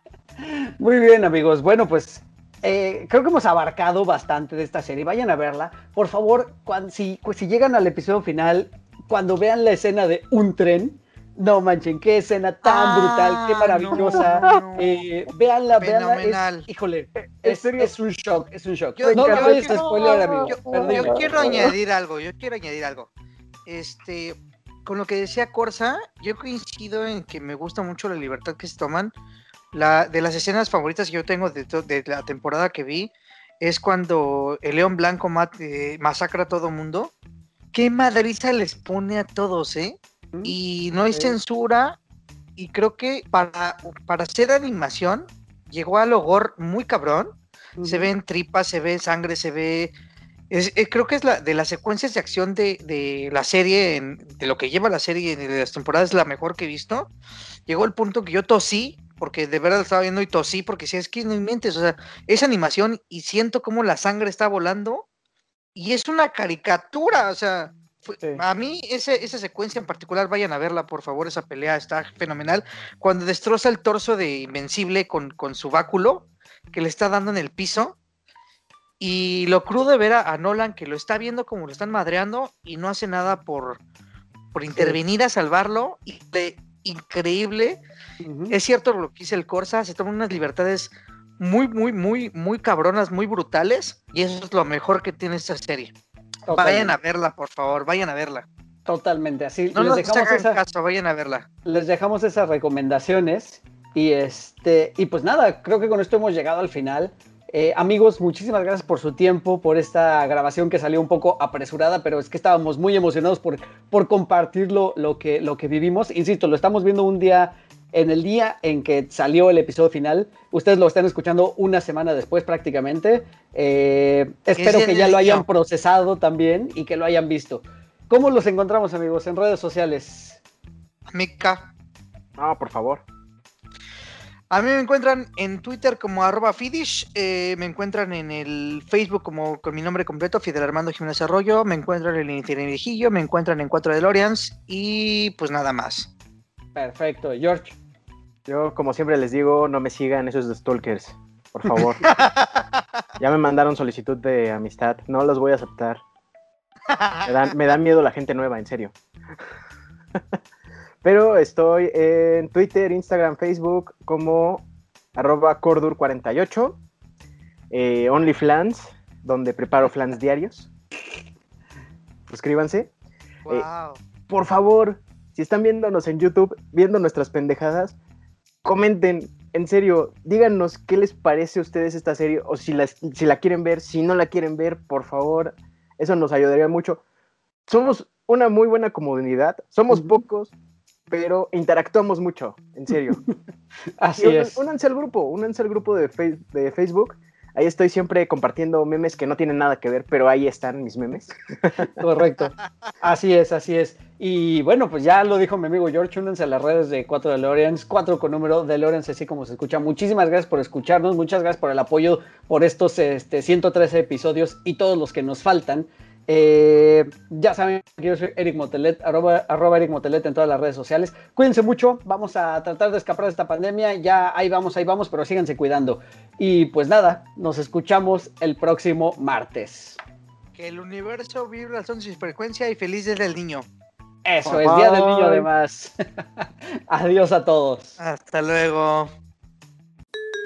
*laughs* Muy bien, amigos. Bueno, pues eh, creo que hemos abarcado bastante de esta serie. Vayan a verla. Por favor, cuan- si, pues, si llegan al episodio final, cuando vean la escena de un tren, no manchen, qué escena tan Ah, brutal, qué maravillosa. no, no. Eh, véanla, véanla. es- Fenomenal. híjole, ¿En es, serio? es un shock, es un shock. Yo- no yo- vayas yo- a spoiler, amigo. Yo, quiero añadir algo, yo quiero añadir algo. Este, con lo que decía Corsa, yo coincido en que me gusta mucho la libertad que se toman. La, de las escenas favoritas que yo tengo de, to- de la temporada que vi es cuando el León Blanco mat- eh, masacra a todo mundo. Qué madriza les pone a todos, ¿eh? Y no hay Sí. censura. Y creo que para, para hacer animación llegó al gore muy cabrón se ven tripas, se ve sangre, se ve. es- eh, creo que es la de las secuencias de acción de, de la serie, en- de lo que lleva la serie de las temporadas, es la mejor que he visto. Llegó el punto que yo tosí, porque de verdad estaba viendo y tosí, porque si es que no inventes, o sea, es animación y siento como la sangre está volando y es una caricatura, o sea. Sí. A mí ese, esa secuencia en particular, vayan a verla, por favor, esa pelea está fenomenal. Cuando destroza el torso de Invencible con, con su báculo, que le está dando en el piso. Y lo crudo de ver a, a Nolan que lo está viendo como lo están madreando y no hace nada por, por intervenir a salvarlo. Y de- increíble. Es cierto lo que dice el Corsa, se toman unas libertades muy, muy, muy, muy cabronas, muy brutales. Y eso es lo mejor que tiene esta serie. Vayan a verla, por favor, vayan a verla. Totalmente, así No les, nos dejamos esa- caso, vayan a verla. les dejamos esas recomendaciones y este y pues nada, creo que con esto hemos llegado al final. Eh, amigos, muchísimas gracias por su tiempo, por esta grabación que salió un poco apresurada, pero es que estábamos muy emocionados por, por compartir lo, lo que, lo que vivimos. Insisto, lo estamos viendo un día, en el día en que salió el episodio final. Ustedes lo están escuchando una semana después prácticamente. Eh, espero que ya lo hayan procesado también y que lo hayan visto. ¿Cómo los encontramos, amigos? En redes sociales. Mica. No, por favor. A mí me encuentran en Twitter como arroba Fidish, eh, me encuentran en el Facebook como con mi nombre completo, Fidel Armando Jiménez Arroyo, me encuentran en el Itinerijillo, me encuentran en Cuatro DeLoreans y pues nada más. Perfecto, George. Yo, como siempre les digo, no me sigan esos stalkers, por favor. *laughs* ya me mandaron solicitud de amistad, no los voy a aceptar. Me da, me da miedo la gente nueva, en serio. *laughs* Pero estoy en Twitter, Instagram, Facebook como arroba cordur48, eh, OnlyFlans, donde preparo flans diarios. Suscríbanse. Wow. Por favor, si están viéndonos en YouTube, viendo nuestras pendejadas, comenten, en serio, díganos qué les parece a ustedes esta serie o si, las- si la quieren ver, si no la quieren ver, por favor, eso nos ayudaría mucho. Somos una muy buena comunidad, somos pocos, pero interactuamos mucho, en serio. *laughs* Así Y es. Únanse al grupo, únanse al grupo de, Face- de Facebook. Ahí estoy siempre compartiendo memes que no tienen nada que ver, pero ahí están mis memes. *laughs* Correcto. Así es, así es. Y bueno, pues ya lo dijo mi amigo George, únanse a las redes de 4 DeLoreans, 4 con número DeLoreans, así como se escucha. Muchísimas gracias por escucharnos, muchas gracias por el apoyo por estos este, 113 episodios y todos los que nos faltan. Eh, ya saben que yo soy Eric Motelet, arroba, arroba Eric Motelet en todas las redes sociales. Cuídense mucho, vamos a tratar de escapar de esta pandemia. Ya ahí vamos, ahí vamos, pero síganse cuidando. Y pues nada, nos escuchamos el próximo martes. Que el universo vibra al son de su frecuencia y feliz desde el niño. Eso es Día del Niño además. *laughs* Adiós a todos. Hasta luego.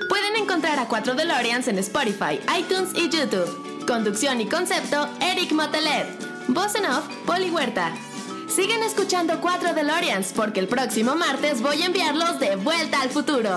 Pueden encontrar a 4 DeLoreans en Spotify, iTunes y YouTube. Conducción y concepto, Eric Motelet. Voz en off, Poli Huerta. Sigan escuchando 4 DeLoreans porque el próximo martes voy a enviarlos de vuelta al futuro.